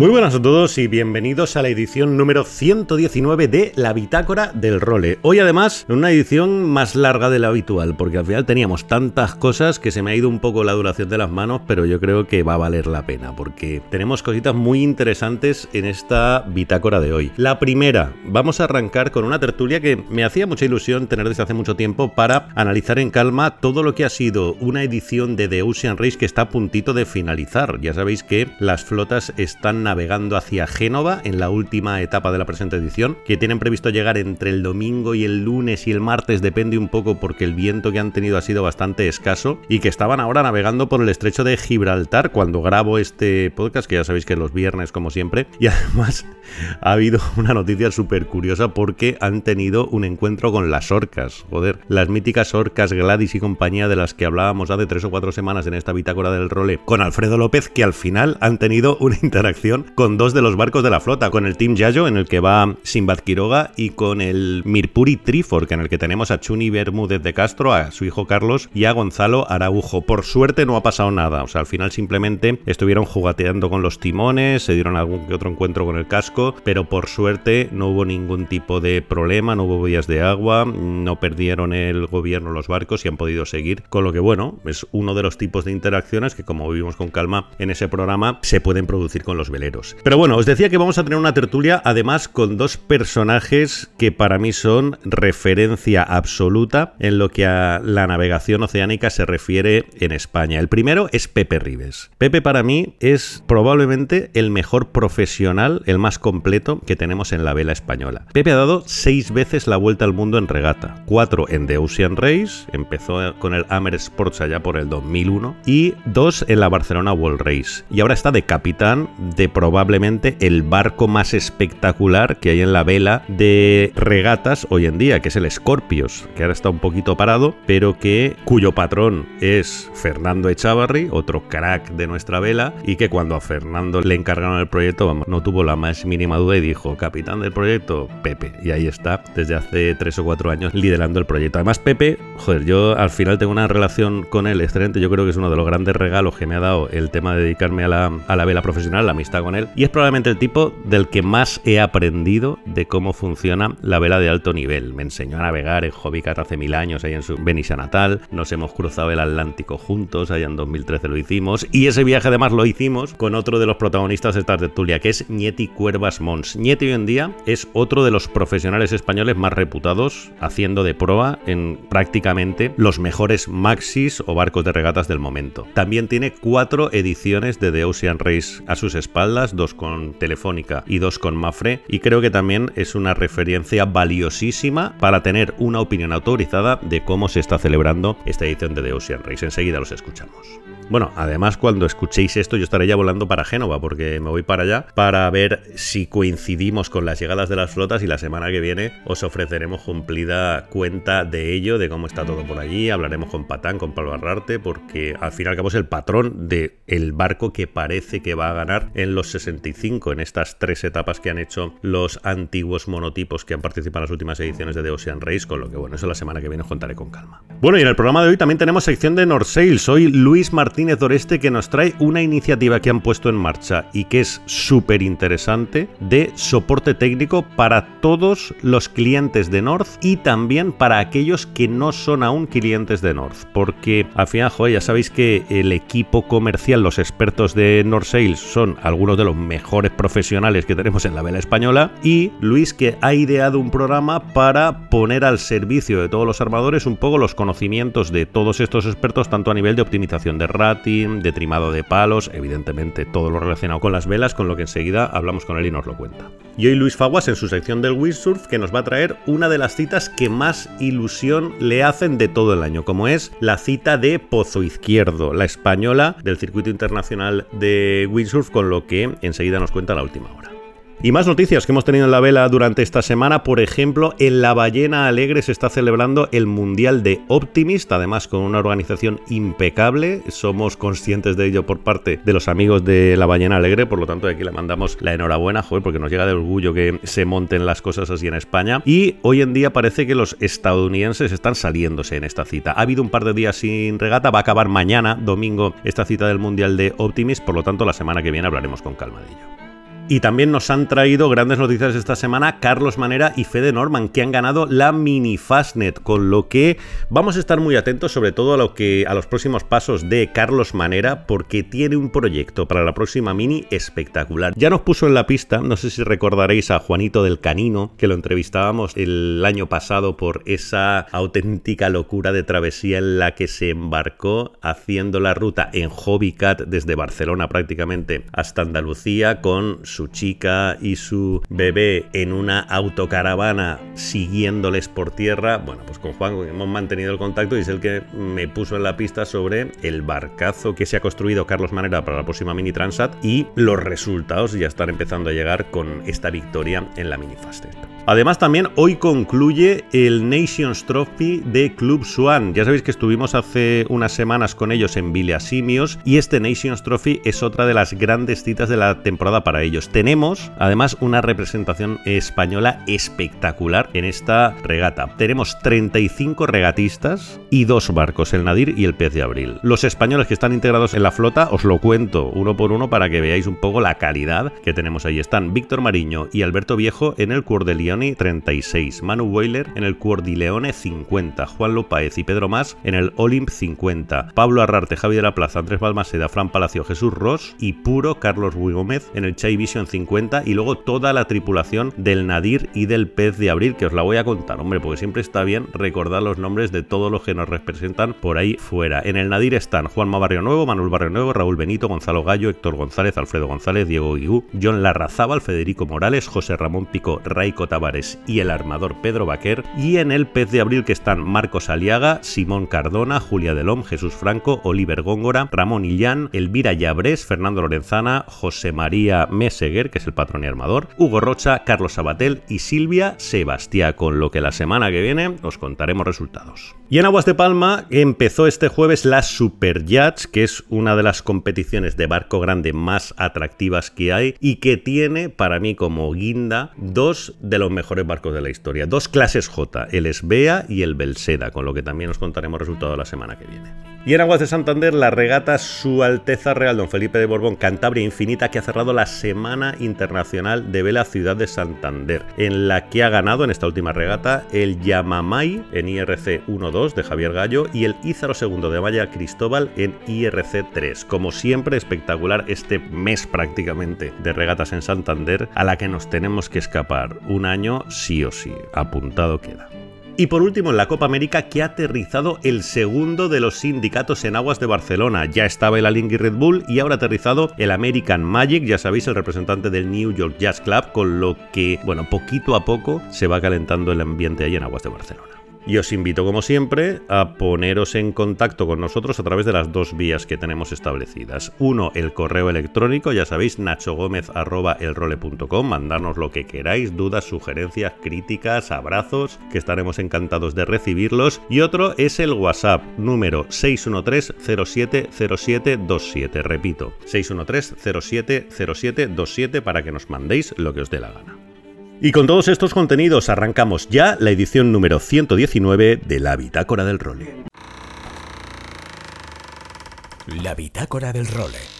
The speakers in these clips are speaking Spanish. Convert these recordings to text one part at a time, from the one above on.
Muy buenas a todos y bienvenidos a la edición número 119 de La Bitácora del Role. Hoy además una edición más larga de la habitual, porque al final teníamos tantas cosas que se me ha ido un poco la duración de las manos, pero yo creo que va a valer la pena, porque tenemos cositas muy interesantes en esta Bitácora de hoy. La primera, vamos a arrancar con una tertulia que me hacía mucha ilusión tener desde hace mucho tiempo para analizar en calma todo lo que ha sido una edición de The Ocean Race que está a puntito de finalizar. Ya sabéis que las flotas están navegando hacia Génova en la última etapa de la presente edición, que tienen previsto llegar entre el domingo y el lunes y el martes, depende un poco porque el viento que han tenido ha sido bastante escaso, y que estaban ahora navegando por el estrecho de Gibraltar. Cuando grabo este podcast, que ya sabéis que los viernes como siempre, y además ha habido una noticia súper curiosa porque han tenido un encuentro con las orcas, joder, las míticas orcas Gladys y compañía de las que hablábamos hace tres o cuatro semanas en esta bitácora del role con Alfredo López, que al final han tenido una interacción con dos de los barcos de la flota, con el Team Yayo en el que va Simbad Quiroga y con el Mirpuri Trifork en el que tenemos a Chuni Bermúdez de Castro, a su hijo Carlos y a Gonzalo Araujo. Por suerte no ha pasado nada, o sea, al final simplemente estuvieron jugateando con los timones, se dieron algún que otro encuentro con el casco, pero por suerte no hubo ningún tipo de problema, no hubo vías de agua, no perdieron el gobierno los barcos y han podido seguir, con lo que bueno, es uno de los tipos de interacciones que como vimos con calma en ese programa se pueden producir con los veleros. Pero bueno, os decía que vamos a tener una tertulia además con dos personajes que para mí son referencia absoluta en lo que a la navegación oceánica se refiere en España. El primero es Pepe Rives. Pepe para mí es probablemente el mejor profesional, el más completo que tenemos en la vela española. Pepe ha dado seis veces la vuelta al mundo en regata, cuatro en The Ocean Race, empezó con el Amer Sports allá por el 2001, y dos en la Barcelona World Race. Y ahora está de capitán de probablemente el barco más espectacular que hay en la vela de regatas hoy en día, que es el Scorpios, que ahora está un poquito parado, pero que cuyo patrón es Fernando Echavarri, otro crack de nuestra vela, y que cuando a Fernando le encargaron el proyecto, vamos, no tuvo la más mínima duda y dijo, capitán del proyecto, Pepe. Y ahí está, desde hace tres o cuatro años, liderando el proyecto. Además, Pepe, joder, yo al final tengo una relación con él excelente, yo creo que es uno de los grandes regalos que me ha dado el tema de dedicarme a la, a la vela profesional, la amistad con él, y es probablemente el tipo del que más he aprendido de cómo funciona la vela de alto nivel. Me enseñó a navegar en Hobbycat hace mil años, ahí en su Benicia natal, nos hemos cruzado el Atlántico juntos, allá en 2013 lo hicimos, y ese viaje además lo hicimos con otro de los protagonistas de esta tertulia, que es Nieti Cuervas Mons. Nieti hoy en día es otro de los profesionales españoles más reputados, haciendo de proa en prácticamente los mejores maxis o barcos de regatas del momento. También tiene cuatro ediciones de The Ocean Race a sus espaldas, dos con Telefónica y dos con Mafre, y creo que también es una referencia valiosísima para tener una opinión autorizada de cómo se está celebrando esta edición de The Ocean Race. Enseguida los escuchamos. Bueno, además cuando escuchéis esto yo estaré ya volando para Génova porque me voy para allá para ver si coincidimos con las llegadas de las flotas y la semana que viene os ofreceremos cumplida cuenta de ello, de cómo está todo por allí, hablaremos con Patán, con Pablo Arrarte porque al fin y al cabo es el patrón del el barco que parece que va a ganar en los 65 en estas tres etapas que han hecho los antiguos monotipos que han participado en las últimas ediciones de The Ocean Race, con lo que bueno, eso la semana que viene os contaré con calma. Bueno, y en el programa de hoy también tenemos sección de North Sail. Soy Luis Martín Martínez que nos trae una iniciativa que han puesto en marcha y que es súper interesante de soporte técnico para todos los clientes de North y también para aquellos que no son aún clientes de North. Porque al final, joder, ya sabéis que el equipo comercial, los expertos de North Sales son algunos uno de los mejores profesionales que tenemos en la vela española, y Luis que ha ideado un programa para poner al servicio de todos los armadores un poco los conocimientos de todos estos expertos, tanto a nivel de optimización de rating, de trimado de palos, evidentemente todo lo relacionado con las velas, con lo que enseguida hablamos con él y nos lo cuenta. Y hoy Luis Faguas en su sección del windsurf que nos va a traer una de las citas que más ilusión le hacen de todo el año, como es la cita de Pozo Izquierdo, la española del circuito internacional de windsurf, con lo que enseguida nos cuenta la última hora. Y más noticias que hemos tenido en la vela durante esta semana. Por ejemplo, en La Ballena Alegre se está celebrando el Mundial de Optimist, además con una organización impecable. Somos conscientes de ello por parte de los amigos de La Ballena Alegre, por lo tanto, aquí le mandamos la enhorabuena, joder, porque nos llega de orgullo que se monten las cosas así en España. Y hoy en día parece que los estadounidenses están saliéndose en esta cita. Ha habido un par de días sin regata, va a acabar mañana, domingo, esta cita del Mundial de Optimist, por lo tanto, la semana que viene hablaremos con calma de ello. Y también nos han traído grandes noticias esta semana Carlos Manera y Fede Norman, que han ganado la Mini Fastnet, con lo que vamos a estar muy atentos sobre todo a lo que a los próximos pasos de Carlos Manera, porque tiene un proyecto para la próxima Mini espectacular. Ya nos puso en la pista, no sé si recordaréis a Juanito del Canino, que lo entrevistábamos el año pasado por esa auténtica locura de travesía en la que se embarcó haciendo la ruta en Hobbycat desde Barcelona prácticamente hasta Andalucía con su su chica y su bebé en una autocaravana siguiéndoles por tierra. Bueno, pues con Juan hemos mantenido el contacto y es el que me puso en la pista sobre el barcazo que se ha construido Carlos Manera para la próxima Mini Transat y los resultados ya están empezando a llegar con esta victoria en la Mini Fastest. Además, también hoy concluye el Nations Trophy de Club Swan. Ya sabéis que estuvimos hace unas semanas con ellos en Simios y este Nations Trophy es otra de las grandes citas de la temporada para ellos. Tenemos además una representación española espectacular en esta regata. Tenemos 35 regatistas y dos barcos, el Nadir y el Pez de Abril. Los españoles que están integrados en la flota os lo cuento uno por uno para que veáis un poco la calidad que tenemos ahí. Están Víctor Mariño y Alberto Viejo en el Cuor de 36, Manu Boiler en el Cuor de Leone 50, Juan López y Pedro Más en el Olimp 50, Pablo Arrarte, Javi de la Plaza, Andrés Balmaseda, Fran Palacio, Jesús Ross y Puro Carlos Gómez en el Chai Vision 50 y luego toda la tripulación del Nadir y del Pez de Abril, que os la voy a contar, hombre, porque siempre está bien recordar los nombres de todos los que nos representan por ahí fuera. En el Nadir están Juanma Barrio Nuevo, Manuel Barrio Nuevo, Raúl Benito, Gonzalo Gallo, Héctor González, Alfredo González, Diego Guigú, John Larrazábal, Federico Morales, José Ramón Pico, Raico Y el armador Pedro Baquer. Y en el Pez de Abril que están Marcos Aliaga, Simón Cardona, Julia Delom, Jesús Franco, Oliver Góngora, Ramón Illán, Elvira Llabrés, Fernando Lorenzana, José María Meseguer, que es el patrón y armador, Hugo Rocha, Carlos Sabatel y Silvia Sebastián, con lo que la semana que viene os contaremos resultados. Y en Aguas de Palma empezó este jueves la Super Yachts, que es una de las competiciones de barco grande más atractivas que hay y que tiene para mí como guinda dos de los mejores barcos de la historia, dos clases J, el Esbea y el Belseda, con lo que también os contaremos resultados la semana que viene. Y en Aguas de Santander, la regata Su Alteza Real Don Felipe de Borbón Cantabria Infinita, que ha cerrado la Semana Internacional de Vela Ciudad de Santander, en la que ha ganado en esta última regata el Yamamay en IRC 1-2 de Javier Gallo y el Ízaro II de Maya Cristóbal en IRC 3. Como siempre, espectacular este mes prácticamente de regatas en Santander, a la que nos tenemos que escapar un año sí o sí. Apuntado queda. Y por último, en la Copa América, que ha aterrizado el segundo de los sindicatos en aguas de Barcelona. Ya estaba el Alingui Red Bull y ahora ha aterrizado el American Magic, ya sabéis, el representante del New York Jazz Club, con lo que, bueno, poquito a poco se va calentando el ambiente ahí en aguas de Barcelona. Y os invito, como siempre, a poneros en contacto con nosotros a través de las dos vías que tenemos establecidas. Uno, el correo electrónico, ya sabéis, nachogomez.elrole.com, mandarnos lo que queráis, dudas, sugerencias, críticas, abrazos, que estaremos encantados de recibirlos. Y otro es el WhatsApp, número 613-070727. Repito, 613-070727 para que nos mandéis lo que os dé la gana. Y con todos estos contenidos arrancamos ya la edición número 119 de la Bitácora del Role. La Bitácora del Role.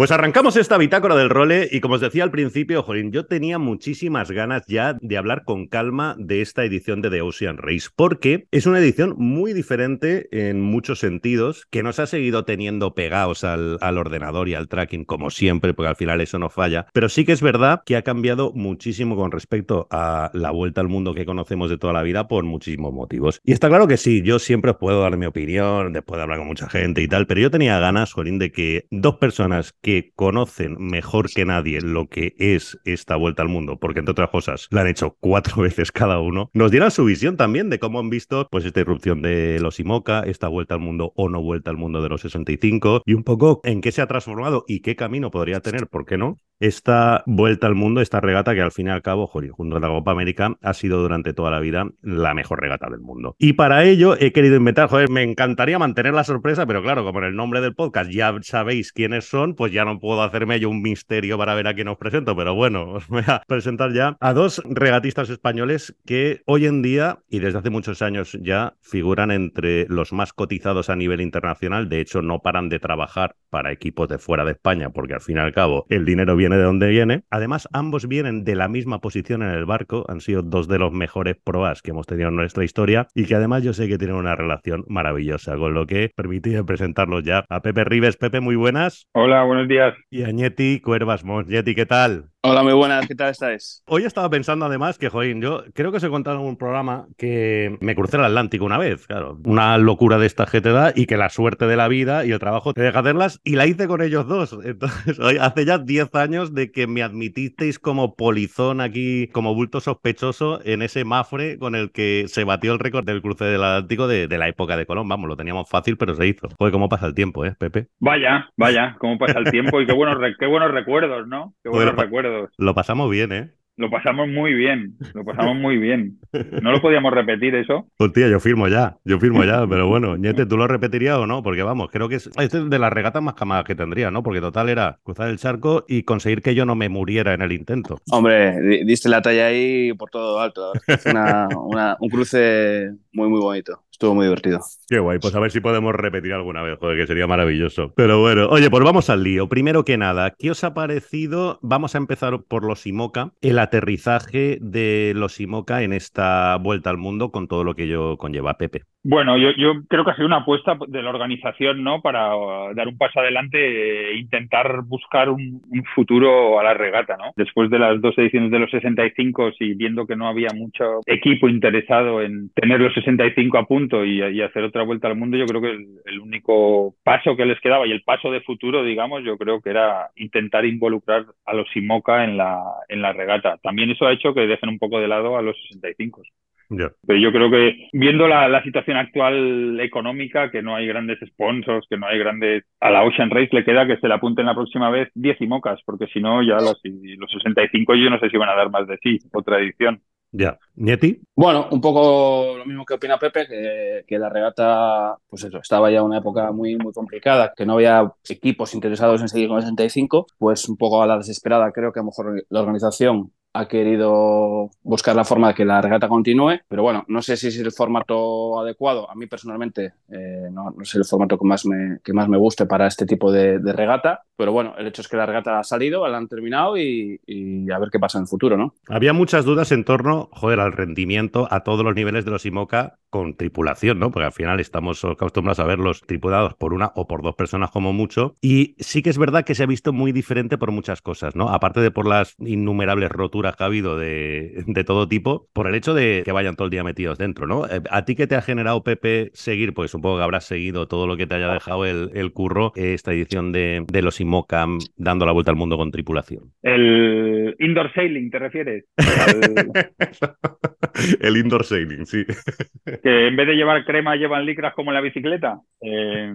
Pues arrancamos esta bitácora del role y como os decía al principio, Jolín, yo tenía muchísimas ganas ya de hablar con calma de esta edición de The Ocean Race, porque es una edición muy diferente en muchos sentidos, que nos ha seguido teniendo pegados al, al ordenador y al tracking como siempre, porque al final eso no falla, pero sí que es verdad que ha cambiado muchísimo con respecto a la vuelta al mundo que conocemos de toda la vida por muchísimos motivos. Y está claro que sí, yo siempre os puedo dar mi opinión, después de hablar con mucha gente y tal, pero yo tenía ganas, Jolín, de que dos personas que conocen mejor que nadie lo que es esta vuelta al mundo, porque entre otras cosas la han hecho cuatro veces cada uno, nos dieran su visión también de cómo han visto pues esta irrupción de los IMOCA, esta vuelta al mundo o no vuelta al mundo de los 65 y un poco en qué se ha transformado y qué camino podría tener, ¿por qué no? Esta vuelta al mundo, esta regata que al fin y al cabo, joder, junto a la Copa América, ha sido durante toda la vida la mejor regata del mundo. Y para ello he querido inventar, joder, me encantaría mantener la sorpresa, pero claro, como en el nombre del podcast ya sabéis quiénes son, pues ya no puedo hacerme yo un misterio para ver a quién os presento, pero bueno, os voy a presentar ya a dos regatistas españoles que hoy en día y desde hace muchos años ya figuran entre los más cotizados a nivel internacional. De hecho, no paran de trabajar para equipos de fuera de España, porque al fin y al cabo el dinero viene de donde viene. Además, ambos vienen de la misma posición en el barco, han sido dos de los mejores proas que hemos tenido en nuestra historia y que además yo sé que tienen una relación maravillosa, con lo que permitido presentarlos ya a Pepe Rives. Pepe, muy buenas. Hola, buenos días. Y a Ñeti Cuervas Mons. Ñeti, ¿qué tal? Hola, muy buenas, ¿qué tal estáis? Hoy estaba pensando además que, joín, yo creo que os he contado en un programa que me crucé el Atlántico una vez, claro, una locura de esta GTD y que la suerte de la vida y el trabajo te deja hacerlas y la hice con ellos dos. Entonces, hoy, hace ya 10 años de que me admitisteis como polizón aquí, como bulto sospechoso en ese Mafre con el que se batió el récord del cruce del Atlántico de, de, la época de Colón. Vamos, lo teníamos fácil, pero se hizo. Joder, cómo pasa el tiempo, ¿eh, Pepe? Vaya, vaya, cómo pasa el tiempo y qué buenos, qué buenos recuerdos, ¿no? Qué buenos recuerdos. Lo pasamos bien, ¿eh? Lo pasamos muy bien, lo pasamos muy bien. ¿No lo podíamos repetir eso? Hostia, yo firmo ya, yo firmo ya, pero bueno, Ñete, ¿tú lo repetirías o no? Porque vamos, creo que es, este es de las regatas más camadas que tendría, ¿no? Porque total era cruzar el charco y conseguir que yo no me muriera en el intento. Hombre, diste la talla ahí por todo alto. Es una, una, un cruce muy, muy bonito. Estuvo muy divertido. Qué guay, pues a ver si podemos repetir alguna vez, joder, que sería maravilloso. Pero bueno, oye, pues vamos al lío. Primero que nada, ¿qué os ha parecido? Vamos a empezar por los IMOCA, el aterrizaje de los IMOCA en esta vuelta al mundo con todo lo que ello conlleva, Pepe. Bueno, yo, yo creo que ha sido una apuesta de la organización, ¿no? Para dar un paso adelante e intentar buscar un, futuro a la regata, ¿no? Después de las dos ediciones de los 65 y viendo que no había mucho equipo interesado en tener los 65 a punto, y, hacer otra vuelta al mundo, yo creo que el, el, único paso que les quedaba y el paso de futuro, digamos, yo creo que era intentar involucrar a los IMOCA en la, en la regata. También eso ha hecho que dejen un poco de lado a los 65. Yeah. Pero yo creo que viendo la, la, situación actual económica, que no hay grandes sponsors, que no hay grandes... A la Ocean Race le queda que se le apunten la próxima vez 10 IMOCAs, porque si no, ya los, los 65 yo no sé si van a dar más de sí, otra edición. Ya. ¿Nieti? Bueno, un poco lo mismo que opina Pepe, que, que, la regata, pues eso, estaba ya una época muy, muy complicada, que no había equipos interesados en seguir con el 65, pues un poco a la desesperada creo que a lo mejor la organización ha querido buscar la forma de que la regata continúe, pero bueno, no sé si es el formato adecuado. A mí personalmente eh, no, no, es el formato que más me, que más me guste para este tipo de, de, regata, pero bueno, el hecho es que la regata ha salido, la han terminado y, y, a ver qué pasa en el futuro, ¿no? Había muchas dudas en torno, joder, al rendimiento a todos los niveles de los IMOCA con tripulación, ¿no? Porque al final estamos acostumbrados a verlos tripulados por una o por dos personas como mucho. Y sí que es verdad que se ha visto muy diferente por muchas cosas, ¿no? Aparte de por las innumerables roturas que ha habido de, de todo tipo, por el hecho de que vayan todo el día metidos dentro, ¿no? Eh, ¿A ti qué te ha generado, Pepe, seguir? Pues supongo que habrás seguido todo lo que te haya dejado el, el curro, esta edición de, de los IMOCAM dando la vuelta al mundo con tripulación. El indoor sailing, ¿te refieres? El, el indoor sailing, sí que en vez de llevar crema llevan licras como en la bicicleta. Eh,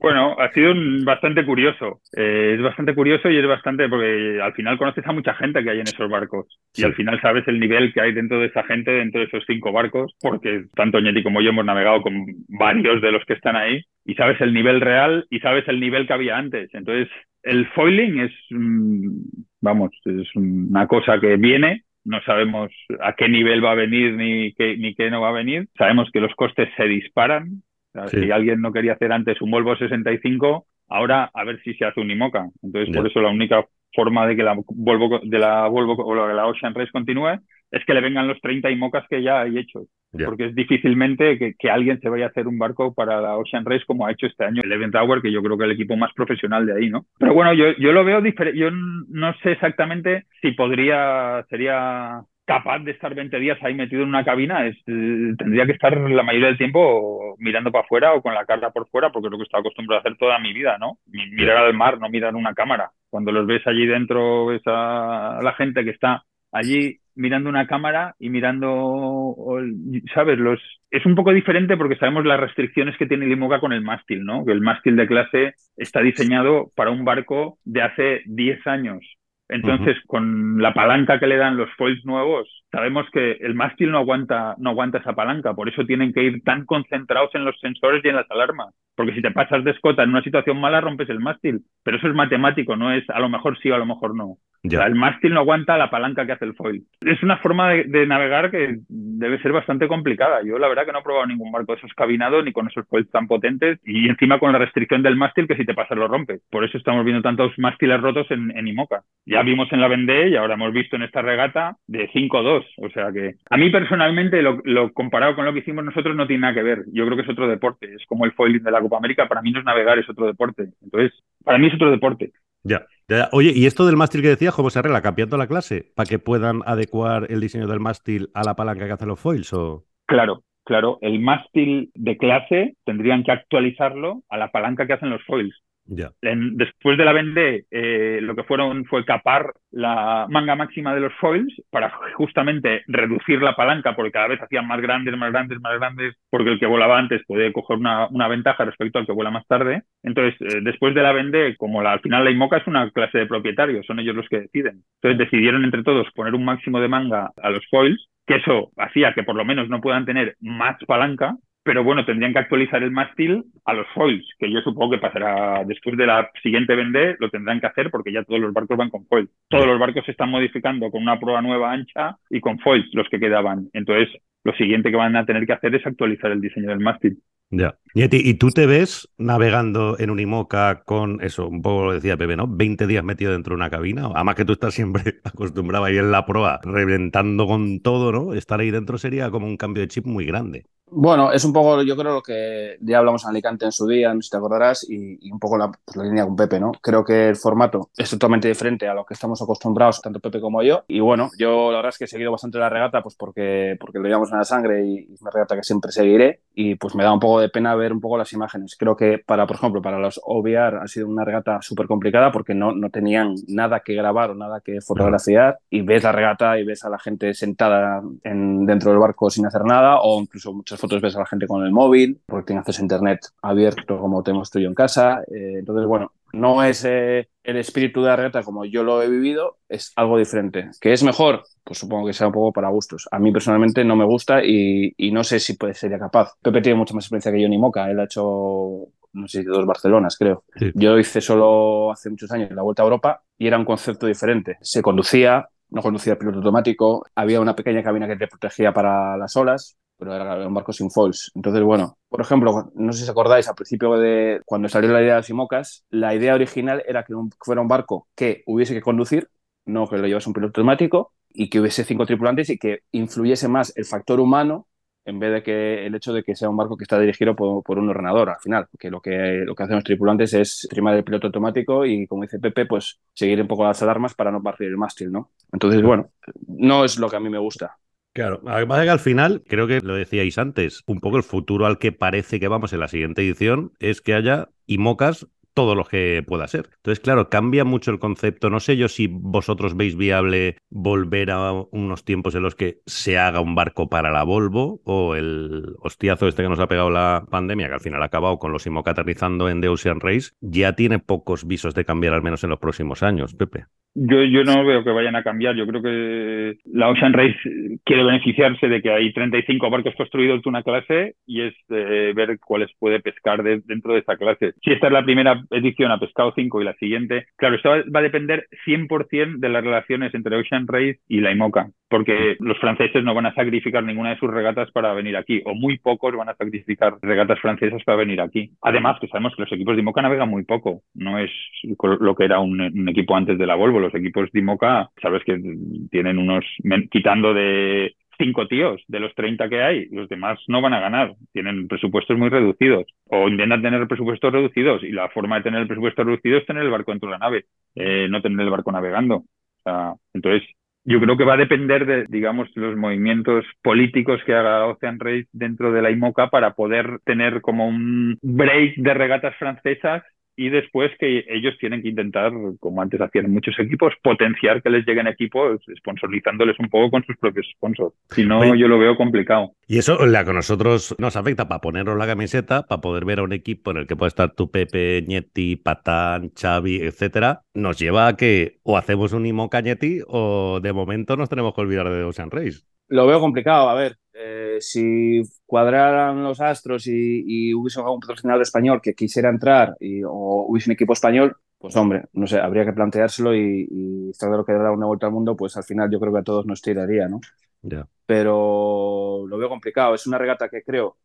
bueno, ha sido un, bastante curioso. Eh, es bastante curioso y es bastante porque al final conoces a mucha gente que hay en esos barcos sí. y al final sabes el nivel que hay dentro de esa gente, dentro de esos cinco barcos, porque tanto Ñeti como yo hemos navegado con varios de los que están ahí y sabes el nivel real y sabes el nivel que había antes. Entonces, el foiling es, vamos, es una cosa que viene no sabemos a qué nivel va a venir ni qué, ni qué no va a venir. Sabemos que los costes se disparan. O sea, sí. Si alguien no quería hacer antes un Volvo 65, Ahora a ver si se hace un IMOCA. Entonces, por eso la única forma de que la Volvo, de la Volvo o la Ocean Race continúe es que le vengan los 30 IMOCAs que ya hay hechos. Porque es difícilmente que, alguien se vaya a hacer un barco para la Ocean Race como ha hecho este año el Event Tower, que yo creo que es el equipo más profesional de ahí, ¿no? Pero bueno, yo, yo lo veo diferente. Yo no sé exactamente si podría, sería capaz de estar 20 días ahí metido en una cabina, es, eh, tendría que estar la mayoría del tiempo mirando para afuera o con la cara por fuera, porque es lo que he estado acostumbrado a hacer toda mi vida, ¿no? Mirar al mar, no mirar una cámara. Cuando los ves allí dentro, ves a la gente que está allí mirando una cámara y mirando, ¿sabes? Los, es un poco diferente porque sabemos las restricciones que tiene el IMOCA con el mástil, ¿no? Que el mástil de clase está diseñado para un barco de hace 10 años. Entonces, con la palanca que le dan los foils nuevos, sabemos que el mástil no aguanta, no aguanta esa palanca. Por eso tienen que ir tan concentrados en los sensores y en las alarmas. Porque si te pasas de escota en una situación mala, rompes el mástil. Pero eso es matemático, no es a lo mejor sí o a lo mejor no. el mástil no aguanta la palanca que hace el foil. Es una forma de, navegar que debe ser bastante complicada. Yo la verdad que no he probado ningún barco de esos cabinados ni con esos foils tan potentes y encima con la restricción del mástil que si te pasas lo rompes. Por eso estamos viendo tantos mástiles rotos en, en IMOCA. Ya vimos en la Vendée y ahora hemos visto en esta regata de 5-2. O sea que a mí personalmente lo, lo, comparado con lo que hicimos nosotros no tiene nada que ver. Yo creo que es otro deporte. Es como el foiling de la Copa América. Para mí no es navegar, es otro deporte. Entonces, para mí es otro deporte. Ya. Oye, ¿y esto del mástil que decías, cómo se arregla? ¿Cambiando la clase? ¿Para que puedan adecuar el diseño del mástil a la palanca que hacen los foils? O... Claro, claro. El mástil de clase tendrían que actualizarlo a la palanca que hacen los foils después de la Vendée, eh, lo que fueron fue capar la manga máxima de los foils para justamente reducir la palanca, porque cada vez hacían más grandes, más grandes, más grandes, porque el que volaba antes puede coger una, ventaja respecto al que vuela más tarde. Entonces, eh, después de la Vendée, como al final la IMOCA es una clase de propietarios, son ellos los que deciden. Entonces decidieron entre todos poner un máximo de manga a los foils, que eso hacía que por lo menos no puedan tener más palanca, pero bueno, tendrían que actualizar el mástil a los foils, que yo supongo que pasará después de la siguiente vende, lo tendrán que hacer porque ya todos los barcos van con foils. Todos los barcos se están modificando con una prueba nueva ancha y con foils los que quedaban. Entonces, lo siguiente que van a tener que hacer es actualizar el diseño del mástil. Ya. Y, tú te ves navegando en un IMOCA con eso, un poco lo decía Pepe, ¿no? 20 días metido dentro de una cabina. Además que tú estás siempre acostumbrado a ir en la proa, reventando con todo, ¿no? Estar ahí dentro sería como un cambio de chip muy grande. Bueno, es un poco, yo creo, lo que ya hablamos en Alicante en su día, no sé si te acordarás, y, un poco la, pues, la, línea con Pepe, ¿no? Creo que el formato es totalmente diferente a lo que estamos acostumbrados, tanto Pepe como yo. Y bueno, yo la verdad es que he seguido bastante la regata, pues porque, porque lo llevamos en la sangre y es una regata que siempre seguiré. Y pues me da un poco de pena ver un poco las imágenes. Creo que para, por ejemplo, para los OVR ha sido una regata súper complicada porque no, no tenían nada que grabar o nada que fotografiar. Y ves la regata y ves a la gente sentada en, dentro del barco sin hacer nada, o incluso muchas fotos ves a la gente con el móvil, porque tiene acceso a internet abierto como tenemos tú y yo en casa. Eh, entonces, bueno, no es eh, el espíritu de la regata como yo lo he vivido, es algo diferente. ¿Que es mejor? Pues supongo que sea un poco para gustos. A mí personalmente no me gusta y, no sé si puede, sería capaz. Pepe tiene mucha más experiencia que yo ni Moca. Él ha hecho, no sé, dos Barcelonas, creo. Yo hice solo hace muchos años la Vuelta a Europa y era un concepto diferente. Se conducía, no conducía el piloto automático, había una pequeña cabina que te protegía para las olas, pero era un barco sin foils. Entonces, bueno, por ejemplo, no sé si os acordáis, al principio de cuando salió la idea de Simocas, la idea original era que, fuera un barco que hubiese que conducir, no que lo llevase un piloto automático, y que hubiese cinco tripulantes y que influyese más el factor humano en vez de que el hecho de que sea un barco que está dirigido por, un ordenador al final, porque lo que, lo que hacen los tripulantes es trimar el piloto automático y, como dice Pepe, pues seguir un poco las alarmas para no partir el mástil, ¿no? Entonces, bueno, no es lo que a mí me gusta. Claro, además de que al final, creo que lo decíais antes, un poco el futuro al que parece que vamos en la siguiente edición es que haya IMOCAS todo lo que pueda ser. Entonces, claro, cambia mucho el concepto. No sé yo si vosotros veis viable volver a unos tiempos en los que se haga un barco para la Volvo o el hostiazo este que nos ha pegado la pandemia, que al final ha acabado con los IMOCA aterrizando en The Ocean Race, ya tiene pocos visos de cambiar al menos en los próximos años, Pepe. Yo, yo no veo que vayan a cambiar. Yo creo que la Ocean Race quiere beneficiarse de que hay 35 barcos construidos de una clase y es eh, ver cuáles puede pescar dentro de esa clase. Si esta es la primera edición, ha pescado 5 y la siguiente. Claro, esto va, a depender 100% de las relaciones entre Ocean Race y la IMOCA, porque los franceses no van a sacrificar ninguna de sus regatas para venir aquí, o muy pocos van a sacrificar regatas francesas para venir aquí. Además, que sabemos que los equipos de IMOCA navegan muy poco, no es lo que era un, un equipo antes de la Volvo los equipos de IMOCA, sabes que tienen unos, quitando de cinco tíos de los 30 que hay, los demás no van a ganar, tienen presupuestos muy reducidos. O intentan tener presupuestos reducidos. Y la forma de tener el presupuesto reducido es tener el barco dentro de la nave, eh, no tener el barco navegando. entonces, yo creo que va a depender de, digamos, los movimientos políticos que haga Ocean Race dentro de la IMOCA para poder tener como un break de regatas francesas y después que ellos tienen que intentar, como antes hacían muchos equipos, potenciar que les lleguen equipos, sponsorizándoles un poco con sus propios sponsors. Si no, yo lo veo complicado. Y eso la que a nosotros nos afecta para ponernos la camiseta, para poder ver a un equipo en el que puede estar tu Pepe, Ñetti, Patán, Xavi, etcétera, nos lleva a que o hacemos un Imo Cañetti o de momento nos tenemos que olvidar de Ocean Race. Lo veo complicado, a ver. Eh, si cuadraran los astros y, hubiese algún patrocinador español que quisiera entrar y, o hubiese un equipo español, pues hombre, no sé, habría que planteárselo y, y de lo que dará una vuelta al mundo, pues al final yo creo que a todos nos tiraría, ¿no? Pero lo veo complicado. Es una regata que creo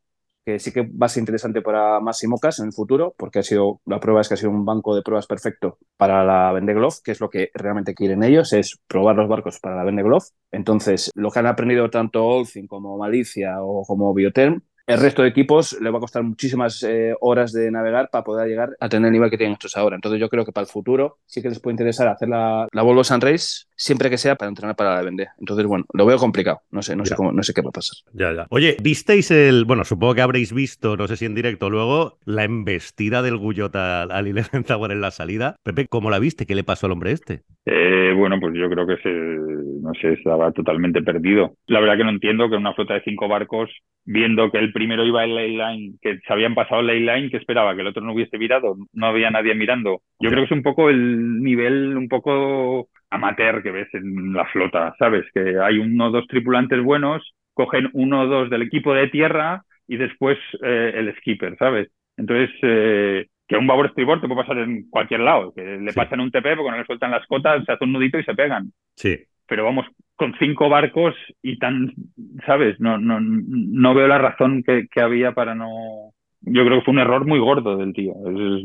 que sí que va a ser interesante para más Mocas en el futuro, porque ha sido, la prueba es que ha sido un banco de pruebas perfecto para la Vendeglof, que es lo que realmente quieren ellos, es probar los barcos para la Vendeglof. Entonces, lo que han aprendido tanto Olfin como Malicia o como Bioterm el resto de equipos le va a costar muchísimas eh, horas de navegar para poder llegar a tener el nivel que tienen estos ahora. Entonces yo creo que para el futuro sí que les puede interesar hacer la, la Volvo Sun Race siempre que sea para entrenar para la vender. Entonces, bueno, lo veo complicado. No sé, no sé cómo, no sé qué va a pasar. Ya, ya. Oye, ¿visteis el, bueno, supongo que habréis visto, no sé si en directo luego, la embestida del Guyota al Eleven Tower en la salida? Pepe, ¿cómo la viste? ¿Qué le pasó al hombre este? Eh, bueno, pues yo creo que se, no sé, estaba totalmente perdido. La verdad que no entiendo que una flota de cinco barcos, viendo que el primero iba en ley line, que se habían pasado ley line, que esperaba que el otro no hubiese virado, no había nadie mirando. Yo creo que es un poco el nivel, un poco amateur que ves en la flota, ¿sabes? Que hay uno o dos tripulantes buenos, cogen uno o dos del equipo de tierra y después eh, el skipper, ¿sabes? Entonces, eh, que un babor estribor te puede pasar en cualquier lado, que le pasan un TP, porque cuando le sueltan las cotas se hace un nudito y se pegan. Sí. Pero vamos, con cinco barcos y tan, ¿sabes? No, no, no veo la razón que, había para no... Yo creo que fue un error muy gordo del tío.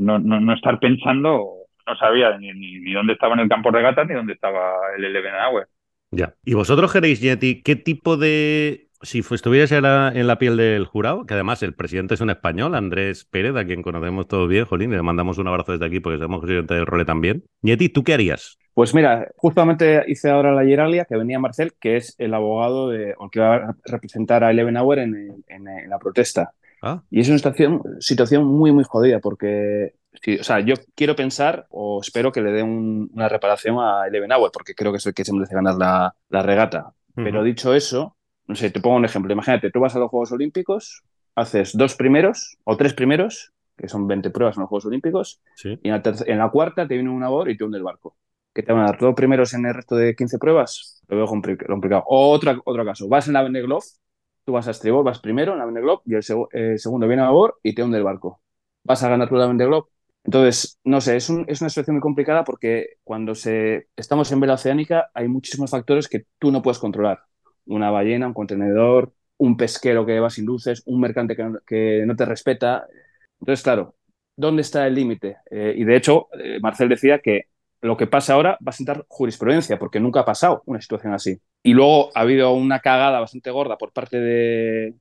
No, no, no estar pensando, no sabía ni, ni, dónde estaba en el campo regata ni dónde estaba el Eleven Hour. Ya. ¿Y vosotros queréis, Yeti, qué tipo de si estuvieras en la, en la, piel del jurado, que además el presidente es un español, Andrés Pérez, a quien conocemos todos bien, Jolín, le mandamos un abrazo desde aquí porque somos presidente del Role también. Nieti, ¿tú qué harías? Pues mira, justamente hice ahora la hieralia que venía Marcel, que es el abogado de, o que va a representar a Eleven Hour en, la protesta. Ah. Y es una situación, situación muy, muy jodida porque Sí, o sea, yo quiero pensar o espero que le dé una reparación a Eleven Hour, porque creo que es el que se merece ganar la, la regata. Pero dicho eso, no sé, te pongo un ejemplo. Imagínate, tú vas a los Juegos Olímpicos, haces dos primeros o tres primeros, que son 20 pruebas en los Juegos Olímpicos, y en la, cuarta te viene un abor y te hunde el barco. ¿Qué te van a dar? ¿Todos primeros en el resto de 15 pruebas? Lo veo complicado. O otra, otro caso, vas en la Vendeglof, tú vas a estribor, vas primero en la Vendeglof y el, segundo viene a abor y te hunde el barco. ¿Vas a ganar tú la Vendeglof? Entonces, no sé, es, es, una situación muy complicada porque cuando se, estamos en vela oceánica hay muchísimos factores que tú no puedes controlar una ballena, un contenedor, un pesquero que va sin luces, un mercante que no, te respeta. Entonces, claro, ¿dónde está el límite? Eh, y de hecho, eh, Marcel decía que lo que pasa ahora va a sentar jurisprudencia, porque nunca ha pasado una situación así. Y luego ha habido una cagada bastante gorda por parte de,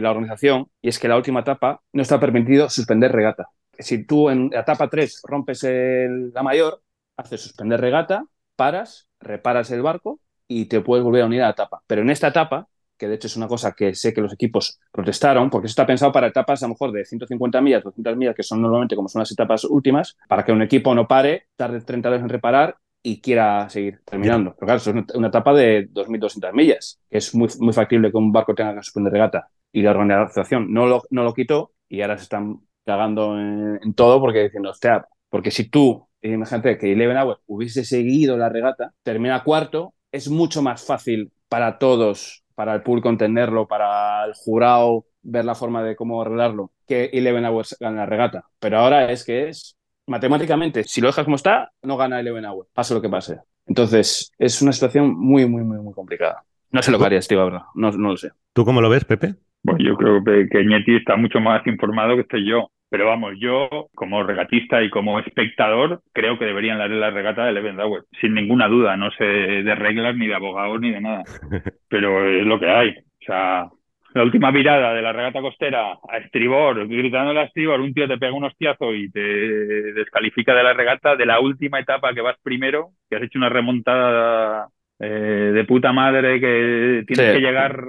la organización, y es que la última etapa no está permitido suspender regata. Si tú en la etapa 3 rompes la mayor, haces suspender regata, paras, reparas el barco y te puedes volver a unir a la etapa. Pero en esta etapa, que de hecho es una cosa que sé que los equipos protestaron, porque eso está pensado para etapas a lo mejor de 150 millas, 200 millas, que son normalmente como son las etapas últimas, para que un equipo no pare, tarde 30 días en reparar y quiera seguir terminando. Pero claro, eso es una etapa de 2.200 millas, que es muy, muy factible que un barco tenga que suspender regata. Y la organización no lo, no lo quitó y ahora se están cagando en, todo porque diciendo, hostia, porque si tú imagínate que Eleven Hour hubiese seguido la regata, termina cuarto, es mucho más fácil para todos, para el público entenderlo, para el jurado ver la forma de cómo arreglarlo, que Eleven Hours gane la regata. Pero ahora es que es matemáticamente, si lo dejas como está, no gana Eleven Hour, pase lo que pase. Entonces, es una situación muy, muy, muy, muy complicada. No sé lo que haría Steve verdad. No, no lo sé. ¿Tú cómo lo ves, Pepe? Pues yo creo que, que está mucho más informado que estoy yo. Pero vamos, yo como regatista y como espectador creo que deberían darle la regata de Eleven Hour, sin ninguna duda. No sé de reglas ni de abogados ni de nada. Pero es lo que hay. O sea, la última virada de la regata costera a estribor, gritando a estribor, un tío te pega un hostiazo y te descalifica de la regata, de la última etapa que vas primero, que has hecho una remontada eh, de puta madre, que tienes que llegar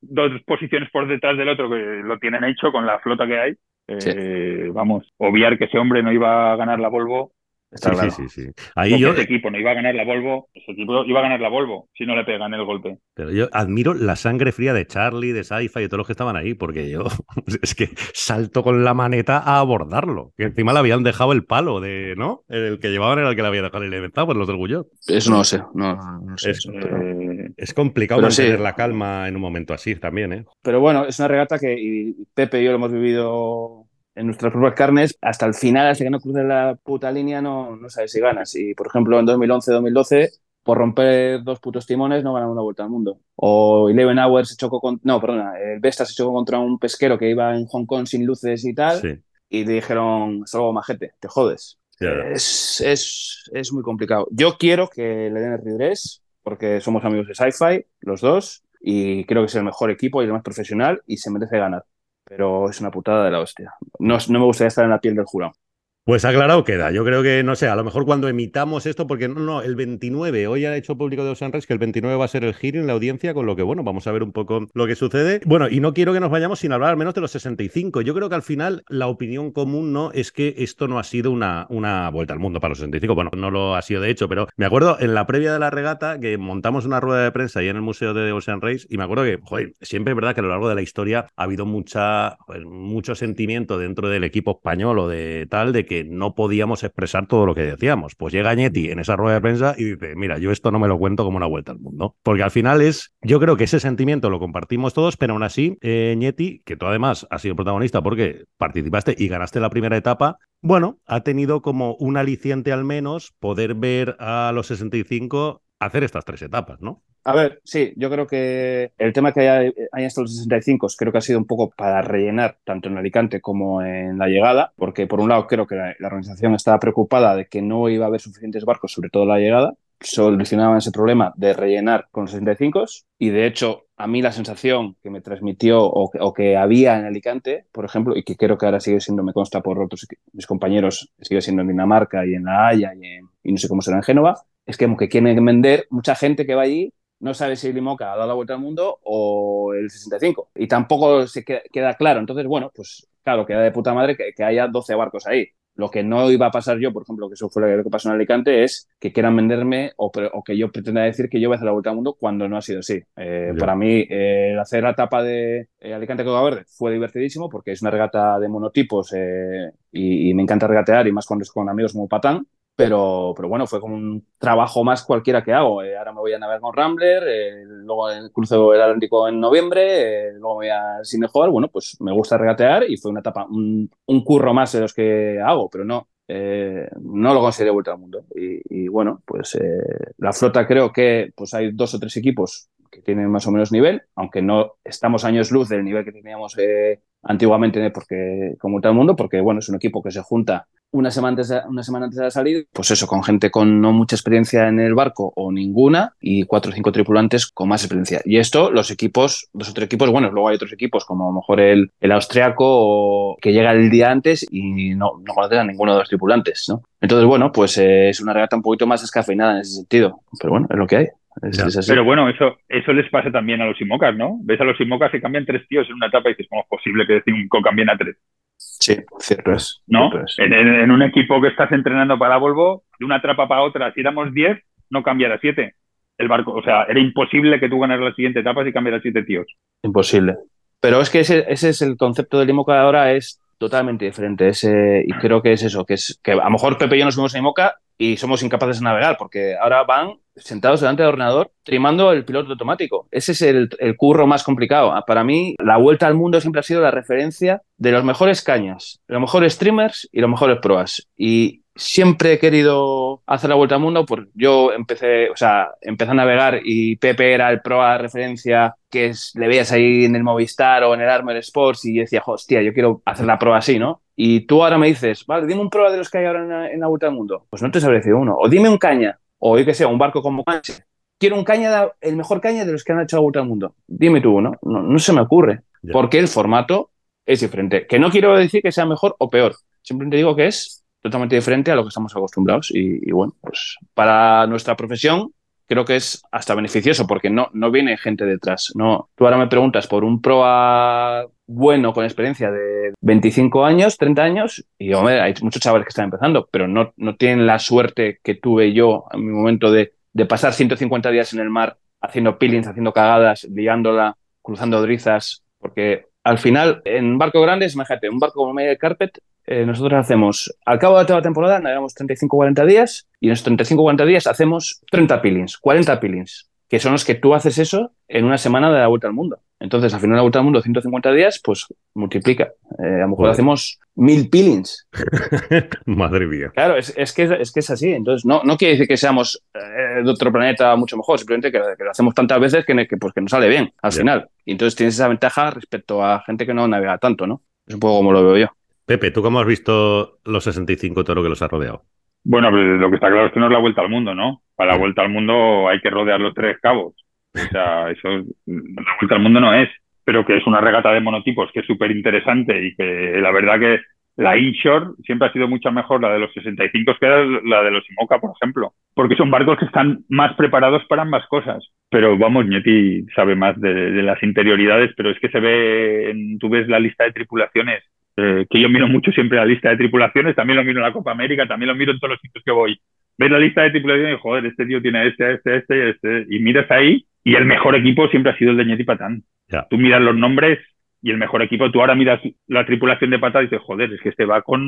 dos posiciones por detrás del otro, que lo tienen hecho con la flota que hay. Eh, vamos, obviar que ese hombre no iba a ganar la Volvo sí, sí, sí, Ahí yo... Ese equipo no iba a ganar la Volvo, ese equipo iba a ganar la Volvo si no le pegan el golpe. Pero yo admiro la sangre fría de Charlie, de Saifa y de todos los que estaban ahí, porque yo es que salto con la maneta a abordarlo. Que encima le habían dejado el palo de, ¿no? El que llevaban era el que le había dejado el inventado, pues los del Gullot. Eso no lo sé, no, sé. Es, eh, es complicado mantener la calma en un momento así también, ¿eh? Pero bueno, es una regata que Pepe y yo lo hemos vivido en nuestras propias carnes, hasta el final, hasta que no cruces la puta línea, no, no sabes si ganas. Y, por ejemplo, en 2011-2012, por romper dos putos timones, no ganan una vuelta al mundo. O Eleven Hours se chocó con... No, perdona, el Vesta se chocó contra un pesquero que iba en Hong Kong sin luces y tal, y le dijeron, solo majete, te jodes. Es, es, es, muy complicado. Yo quiero que le den el redress, porque somos amigos de Sci-Fi, los dos, y creo que es el mejor equipo y el más profesional, y se merece ganar pero es una putada de la hostia. No, no me gustaría estar en la piel del jurado. Pues aclarado queda. Yo creo que, no sé, a lo mejor cuando emitamos esto, porque no, no, el 29, hoy ha hecho público de Ocean Race que el 29 va a ser el hearing, la audiencia, con lo que, bueno, vamos a ver un poco lo que sucede. Bueno, y no quiero que nos vayamos sin hablar al menos de los 65. Yo creo que al final la opinión común no es que esto no ha sido una, una vuelta al mundo para los 65. Bueno, no lo ha sido de hecho, pero me acuerdo en la previa de la regata que montamos una rueda de prensa ahí en el Museo de Ocean Race y me acuerdo que, joder, siempre es verdad que a lo largo de la historia ha habido mucha, mucho sentimiento dentro del equipo español o de tal de que no podíamos expresar todo lo que decíamos. Pues llega Ñeti en esa rueda de prensa y dice, mira, yo esto no me lo cuento como una vuelta al mundo. Porque al final es, yo creo que ese sentimiento lo compartimos todos, pero aún así, eh, que tú además has sido protagonista porque participaste y ganaste la primera etapa, bueno, ha tenido como un aliciente al menos poder ver a los 65 hacer estas tres etapas, ¿no? A ver, sí, yo creo que el tema que haya, haya hasta los 65 creo que ha sido un poco para rellenar tanto en Alicante como en la llegada, porque por un lado creo que la, organización estaba preocupada de que no iba a haber suficientes barcos, sobre todo la llegada, solucionaban ese problema de rellenar con los 65 y de hecho a mí la sensación que me transmitió o que, había en Alicante, por ejemplo, y que creo que ahora sigue siendo, me consta por otros mis compañeros, sigue siendo en Dinamarca y en La Haya y, y no sé cómo será en Génova, es que como que quieren vender mucha gente que va allí no sabe si Limoca ha dado la vuelta al mundo o el 65. Y tampoco se queda, claro. Entonces, bueno, pues claro, queda de puta madre que, haya 12 barcos ahí. Lo que no iba a pasar yo, por ejemplo, que eso fue lo que pasó en Alicante, es que quieran venderme o, que yo pretenda decir que yo voy a hacer la vuelta al mundo cuando no ha sido así. Eh, para mí, eh, hacer la etapa de eh, Alicante Coca Verde fue divertidísimo porque es una regata de monotipos y, y, me encanta regatear y más cuando es con amigos como Patán. Pero, pero bueno, fue como un trabajo más cualquiera que hago. Eh, ahora me voy a navegar con Rambler, eh, luego cruzo el Atlántico en noviembre, eh, luego me voy a Cinehall. Bueno, pues me gusta regatear y fue una etapa, un, curro más de los que hago, pero no, no lo consideré vuelta al mundo. Y, bueno, pues la flota creo que pues hay dos o tres equipos que tienen más o menos nivel, aunque no estamos años luz del nivel que teníamos antiguamente porque como el mundo, porque bueno, es un equipo que se junta una semana, antes de, una semana antes de la salida, pues eso, con gente con no mucha experiencia en el barco o ninguna y cuatro o cinco tripulantes con más experiencia. Y esto, los equipos, los otros equipos, bueno, luego hay otros equipos como a lo mejor el, el austriaco que llega el día antes y no, no conoce a ninguno de los tripulantes, ¿no? Entonces, bueno, pues eh, es una regata un poquito más descafeinada en ese sentido. Pero bueno, es lo que hay. Pero bueno, eso, eso les pasa también a los IMOCAS, ¿no? Ves a los IMOCAS que cambian tres tíos en una etapa y dices, ¿cómo es posible que cinco cambien a tres? Sí, cierto es. ¿No? En, un equipo que estás entrenando para Volvo, de una etapa para otra, si éramos 10, no cambiara siete. El barco, o sea, era imposible que tú ganaras la siguiente etapa si cambiaras siete tíos. Imposible. Pero es que ese, ese es el concepto del IMOCA ahora, es totalmente diferente. Ese, y creo que es eso, que es que a lo mejor Pepe y yo nos fuimos a Imoca y somos incapaces de navegar, porque ahora van sentados delante del ordenador trimando el piloto automático. Ese es el, el, curro más complicado. Para mí, la vuelta al mundo siempre ha sido la referencia de los mejores cañas, los mejores streamers y los mejores proas. Y siempre he querido hacer la vuelta al mundo, pues yo empecé, o sea, empecé a navegar y Pepe era el pro a referencia que es, le veías ahí en el Movistar o en el Armor Sports y decía, hostia, yo quiero hacer la prueba así, ¿no? Y tú ahora me dices, vale, dime un prueba de los que hay ahora en la, en la vuelta al mundo. Pues no te sabré decir uno. O dime un caña, o yo que sé, un barco como Canche. Quiero un caña, el mejor caña de los que han hecho la vuelta al mundo. Dime tú uno. No, no se me ocurre. Yeah. Porque el formato es diferente. Que no quiero decir que sea mejor o peor. Simplemente digo que es totalmente diferente a lo que estamos acostumbrados. Y, y, bueno, pues para nuestra profesión creo que es hasta beneficioso porque no, no viene gente detrás. No, tú ahora me preguntas por un proa bueno con experiencia de 25 años, 30 años, y hombre, hay muchos chavales que están empezando, pero no, no tienen la suerte que tuve yo en mi momento de, de pasar 150 días en el mar haciendo peelings, haciendo cagadas, liándola, cruzando drizas, porque al final, en barcos grandes, imagínate, un barco como media carpet, eh, nosotros hacemos, al cabo de toda la temporada, navegamos 35-40 días y en esos 35-40 días hacemos 30 peelings, 40 peelings, que son los que tú haces eso en una semana de la vuelta al mundo. Entonces, al final de la vuelta al mundo, 150 días, pues multiplica. Eh, a lo mejor hacemos mil peelings. Madre mía. Claro, es, es, que, es que es así. Entonces, no, no quiere decir que seamos eh, de otro planeta mucho mejor, simplemente que, que, lo hacemos tantas veces que, que, pues, que nos sale bien al yeah. final. Y entonces tienes esa ventaja respecto a gente que no navega tanto, ¿no? Es un poco como lo veo yo. Pepe, ¿tú cómo has visto los 65 toros que los ha rodeado? Bueno, pues lo que está claro es que no es la vuelta al mundo, ¿no? Para la vuelta al mundo hay que rodear los tres cabos. O sea, eso, la vuelta al mundo no es, pero que es una regata de monotipos que es súper interesante y que la verdad que la inshore siempre ha sido mucho mejor la de los 65 que la de los IMOCA, por ejemplo, porque son barcos que están más preparados para ambas cosas. Pero vamos, Ñeti sabe más de, de las interioridades, pero es que se ve, en, tú ves la lista de tripulaciones eh, que yo miro mucho siempre la lista de tripulaciones, también lo miro en la Copa América, también lo miro en todos los sitios que voy. Ves la lista de tripulaciones y, joder, este tío tiene este, este, este y este, y miras ahí, y el mejor equipo siempre ha sido el de Ñeti Patán. Yeah. Tú miras los nombres y el mejor equipo, tú ahora miras la tripulación de Patán y dices, joder, es que este va con,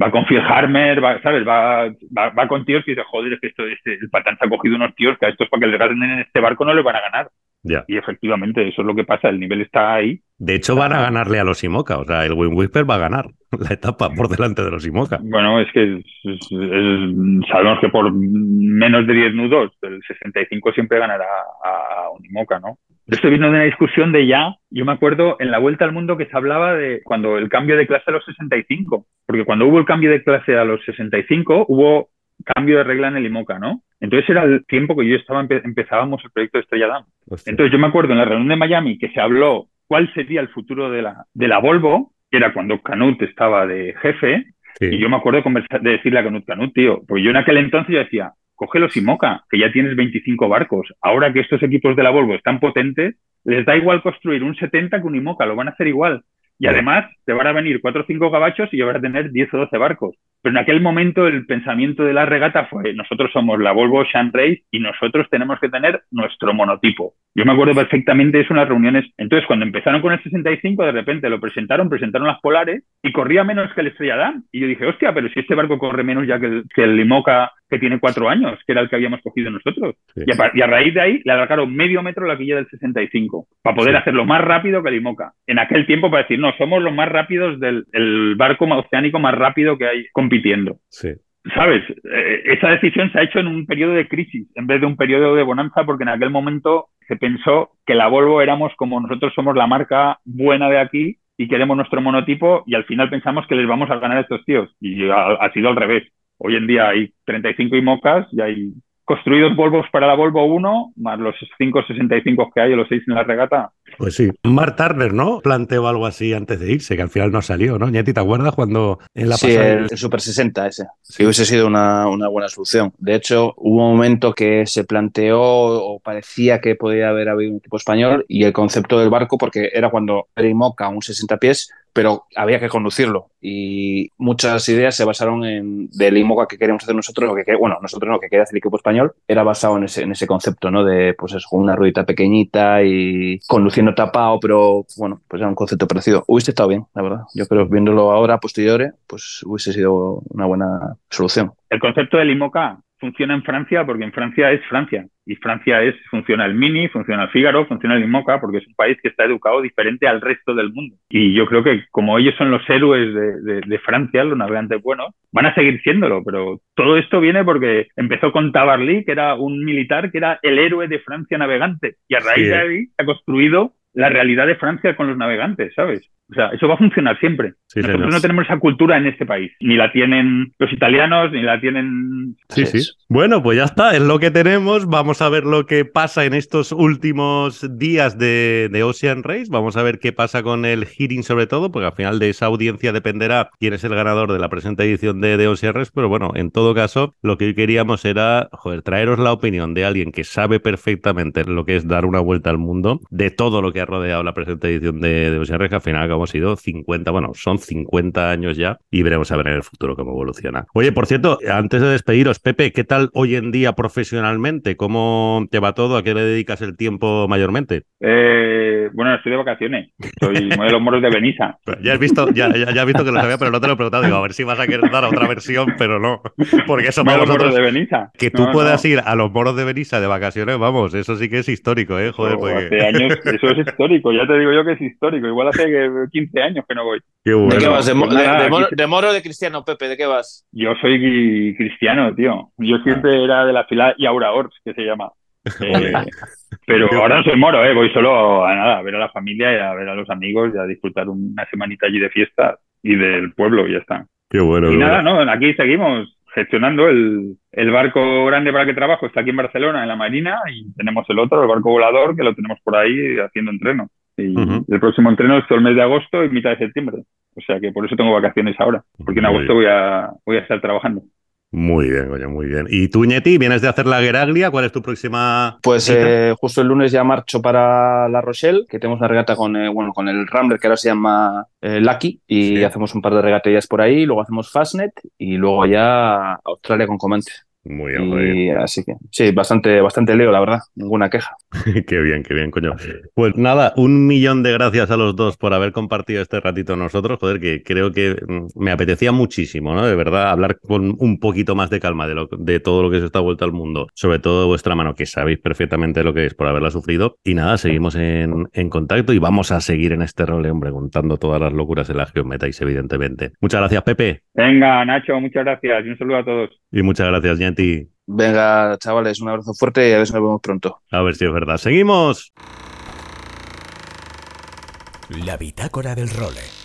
va con Phil Harmer, va, ¿sabes? Va, va, va, con tíos y dices, joder, es que esto, este, el Patán se ha cogido unos tíos que a estos para que les ganen en este barco no les van a ganar. Yeah. Y efectivamente, eso es lo que pasa, el nivel está ahí. De hecho, van a ganarle a los IMOCA, o sea, el Win Whisper va a ganar la etapa por delante de los IMOCA. Bueno, es que es, es, es, sabemos que por menos de 10 nudos, el 65 siempre ganará a, a un IMOCA, ¿no? Esto vino de una discusión de ya, yo me acuerdo en la vuelta al mundo que se hablaba de cuando el cambio de clase a los 65, porque cuando hubo el cambio de clase a los 65, hubo cambio de regla en el IMOCA, ¿no? Entonces era el tiempo que yo estaba, empe empezábamos el proyecto de Estrella Damm. Entonces yo me acuerdo en la reunión de Miami que se habló cuál sería el futuro de la, de la Volvo, que era cuando Canut estaba de jefe, sí. y yo me acuerdo de, de decirle a Canut, Canut, tío, porque yo en aquel entonces yo decía, coge los IMOCA, que ya tienes 25 barcos. Ahora que estos equipos de la Volvo están potentes, les da igual construir un 70 que un IMOCA, lo van a hacer igual. Y además te van a venir 4 o 5 gabachos y van a tener 10 o 12 barcos. Pero en aquel momento el pensamiento de la regata fue, nosotros somos la Volvo Ocean Race y nosotros tenemos que tener nuestro monotipo. Yo me acuerdo perfectamente de eso en las reuniones. Entonces, cuando empezaron con el 65, de repente lo presentaron, presentaron las polares y corría menos que el Estrella Damm. Y yo dije, hostia, pero si este barco corre menos ya que el, que el Limoca que tiene cuatro años, que era el que habíamos cogido nosotros. Sí. Y, a, y, a, raíz de ahí le alargaron medio metro la quilla del 65 para poder sí. hacerlo más rápido que el IMOCA. En aquel tiempo para decir, no, somos los más rápidos del el barco oceánico más rápido que hay compitiendo. Sí. ¿Sabes? Eh, esa decisión se ha hecho en un periodo de crisis en vez de un periodo de bonanza porque en aquel momento se pensó que la Volvo éramos como nosotros somos la marca buena de aquí y queremos nuestro monotipo y al final pensamos que les vamos a ganar a estos tíos y ha, ha sido al revés. Hoy en día hay 35 IMOCAs y hay construidos Volvos para la Volvo 1, más los 565 que hay o los 6 en la regata. Pues sí. Mark Turner, ¿no? Planteó algo así antes de irse, que al final no salió, ¿no? Ñeti, ¿te acuerdas cuando en la Sí, pasada... el, el, Super 60 ese. Sí, hubiese sido una, una, buena solución. De hecho, hubo un momento que se planteó o parecía que podía haber habido un equipo español y el concepto del barco, porque era cuando era IMOCA un 60 pies, pero había que conducirlo y muchas ideas se basaron en del IMOCA que queremos hacer nosotros, lo que bueno, nosotros no, que quería hacer el equipo español, era basado en ese, en ese concepto, ¿no? De, pues eso, una ruedita pequeñita y conducir imagino tapado, pero bueno, pues era un concepto parecido. Hubiese estado bien, la verdad. Yo creo que viéndolo ahora, posteriores, pues hubiese sido una buena solución. El concepto del IMOCA funciona en Francia porque en Francia es Francia y Francia es funciona el Mini, funciona el Figaro, funciona el IMOCA porque es un país que está educado diferente al resto del mundo. Y yo creo que como ellos son los héroes de, de, Francia, los navegantes buenos, van a seguir siéndolo, pero todo esto viene porque empezó con Tabarly, que era un militar que era el héroe de Francia navegante y a raíz de ahí ha construido la realidad de Francia con los navegantes, ¿sabes? O sea, eso va a funcionar siempre. Nosotros no tenemos esa cultura en este país. Ni la tienen los italianos, ni la tienen... Sí, sí. Bueno, pues ya está, es lo que tenemos. Vamos a ver lo que pasa en estos últimos días de, de Ocean Race. Vamos a ver qué pasa con el hearing sobre todo, porque al final de esa audiencia dependerá quién es el ganador de la presente edición de, de Ocean Race. Pero bueno, en todo caso, lo que hoy queríamos era, joder, traeros la opinión de alguien que sabe perfectamente lo que es dar una vuelta al mundo, de todo lo que ha rodeado la presente edición de, de Ocean Race, que al final hemos sido 50, bueno, son 50 años ya y veremos a ver en el futuro cómo evoluciona. Oye, por cierto, antes de despediros, Pepe, ¿qué tal hoy en día profesionalmente? ¿Cómo te va todo? ¿A qué le dedicas el tiempo mayormente? Eh, bueno, estoy de vacaciones. Soy uno de los moros de Benissa. Ya has visto, ya, ya, visto que lo sabía, pero no te lo he preguntado. Digo, a ver si vas a querer dar otra versión, pero no. Porque eso para vosotros... de Benissa. Que tú puedas ir a los moros de Benissa de vacaciones, vamos, eso sí que es histórico, ¿eh? Joder, Hace años, eso es histórico, ya te digo yo que es histórico. Igual hace 15 años que no voy. ¿De qué vas? ¿De, moro o de cristiano, Pepe? ¿De qué vas? Yo soy cristiano, tío. Yo siempre era de la fila Yaura Ors, que se llama. Eh, pero ahora no soy moro, ¿eh? voy solo a nada, a ver a la familia y a ver a los amigos y a disfrutar una semanita allí de fiesta y del pueblo y ya está. Qué bueno. Y nada, no, aquí seguimos gestionando el, el, barco grande para el que trabajo, está aquí en Barcelona, en la Marina, y tenemos el otro, el barco volador, que lo tenemos por ahí haciendo entreno. Y el próximo entreno es todo el mes de agosto y mitad de septiembre. O sea que por eso tengo vacaciones ahora, porque en agosto voy a, voy a estar trabajando. Muy bien, coño, muy bien. ¿Y tú, Ñeti, vienes de hacer la Gueraglia? ¿Cuál es tu próxima? Pues eh, justo el lunes ya marcho para La Rochelle, que tenemos una regata con, eh, bueno, con el Rambler, que ahora se llama eh, Lucky, y hacemos un par de regatillas por ahí, luego hacemos Fastnet y luego ya Australia con Comente. Muy bien, Así que sí, bastante, bastante leo, la verdad. Ninguna queja. qué bien, qué bien, coño. Pues nada, un millón de gracias a los dos por haber compartido este ratito nosotros. Joder, que creo que mm, me apetecía muchísimo, ¿no? De verdad, hablar con un poquito más de calma de, lo, de todo lo que se está vuelto al mundo. Sobre todo de vuestra mano, que sabéis perfectamente lo que es por haberla sufrido. Y nada, seguimos en, en contacto y vamos a seguir en este rol, hombre, contando todas las locuras de la geometais, evidentemente. Muchas gracias, Pepe. Venga, Nacho, muchas gracias y un saludo a todos. Y muchas gracias, Yanti. Venga, chavales, un abrazo fuerte y a ver si nos vemos pronto. A ver si es verdad. Seguimos. La bitácora del role.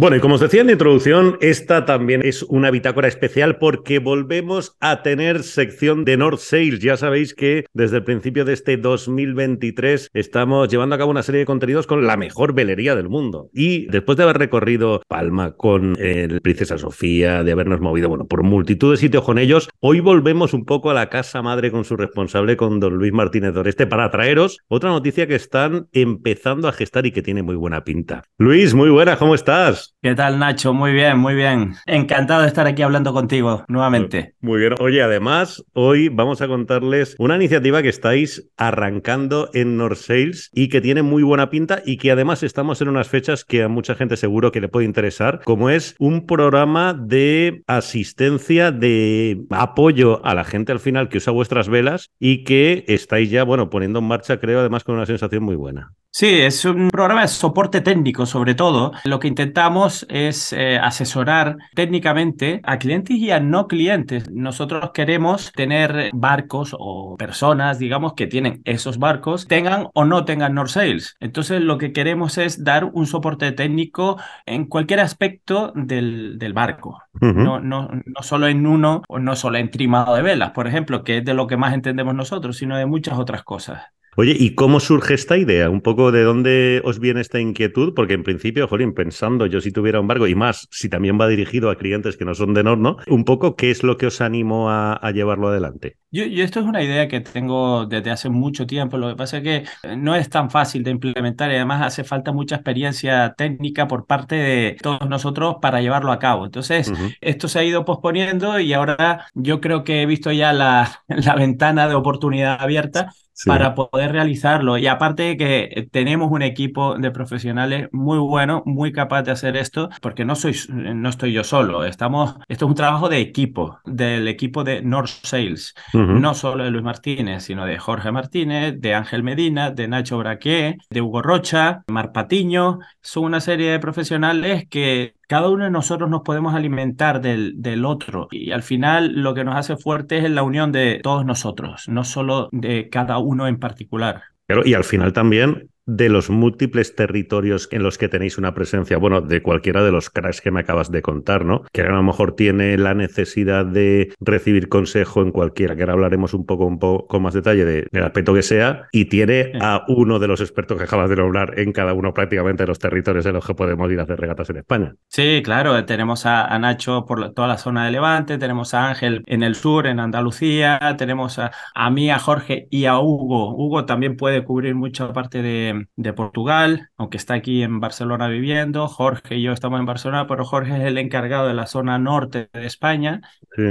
Bueno, y como os decía en la introducción, esta también es una bitácora especial porque volvemos a tener sección de North Sales. Ya sabéis que desde el principio de este 2023 estamos llevando a cabo una serie de contenidos con la mejor velería del mundo. Y después de haber recorrido Palma con el Princesa Sofía, de habernos movido, bueno, por multitud de sitios con ellos, hoy volvemos un poco a la casa madre con su responsable, con don Luis Martínez Doreste, para traeros otra noticia que están empezando a gestar y que tiene muy buena pinta. Luis, muy buena, ¿cómo estás? ¿Qué tal, Nacho? Muy bien, muy bien. Encantado de estar aquí hablando contigo nuevamente. Muy bien. Oye, además, hoy vamos a contarles una iniciativa que estáis arrancando en North Sales y que tiene muy buena pinta y que además estamos en unas fechas que a mucha gente seguro que le puede interesar, como es un programa de asistencia, de apoyo a la gente al final que usa vuestras velas y que estáis ya, bueno, poniendo en marcha, creo, además con una sensación muy buena. Sí, es un programa de soporte técnico, sobre todo. Lo que intentamos es eh, asesorar técnicamente a clientes y a no clientes. Nosotros queremos tener barcos o personas, digamos, que tienen esos barcos, tengan o no tengan North Sales. Entonces, lo que queremos es dar un soporte técnico en cualquier aspecto del, del barco. no, no, no solo en uno o no solo en trimado de velas, por ejemplo, que es de lo que más entendemos nosotros, sino de muchas otras cosas. Oye, ¿y cómo surge esta idea? Un poco de dónde os viene esta inquietud, porque en principio, Jolín, pensando yo si tuviera un barco, y más, si también va dirigido a clientes que no son de Nord, ¿no? Un poco, ¿qué es lo que os animó a, llevarlo adelante? Yo, esto es una idea que tengo desde hace mucho tiempo. Lo que pasa es que no es tan fácil de implementar y además hace falta mucha experiencia técnica por parte de todos nosotros para llevarlo a cabo. Entonces, esto se ha ido posponiendo y ahora yo creo que he visto ya la, la ventana de oportunidad abierta para poder realizarlo. Y aparte de que tenemos un equipo de profesionales muy bueno, muy capaz de hacer esto, porque no, soy, no estoy yo solo. Estamos, esto es un trabajo de equipo, del equipo de North Sales, no solo de Luis Martínez, sino de Jorge Martínez, de Ángel Medina, de Nacho Braqué, de Hugo Rocha, Mar Patiño. Son una serie de profesionales que cada uno de nosotros nos podemos alimentar del, del otro y al final lo que nos hace fuerte es la unión de todos nosotros, no solo de cada uno en particular. Pero, y al final también de los múltiples territorios en los que tenéis una presencia, bueno, de cualquiera de los cracks que me acabas de contar, ¿no? Que a lo mejor tiene la necesidad de recibir consejo en cualquiera, que ahora hablaremos un poco, un poco con más detalle de, del aspecto que sea, y tiene a uno de los expertos que acabas de nombrar en cada uno prácticamente de los territorios en los que podemos ir a hacer regatas en España. Sí, claro, tenemos a, Nacho por toda la zona de Levante, tenemos a Ángel en el sur, en Andalucía, tenemos a, a mí, a Jorge y a Hugo. Hugo también puede cubrir mucha parte de de, Portugal, aunque está aquí en Barcelona viviendo. Jorge y yo estamos en Barcelona, pero Jorge es el encargado de la zona norte de España.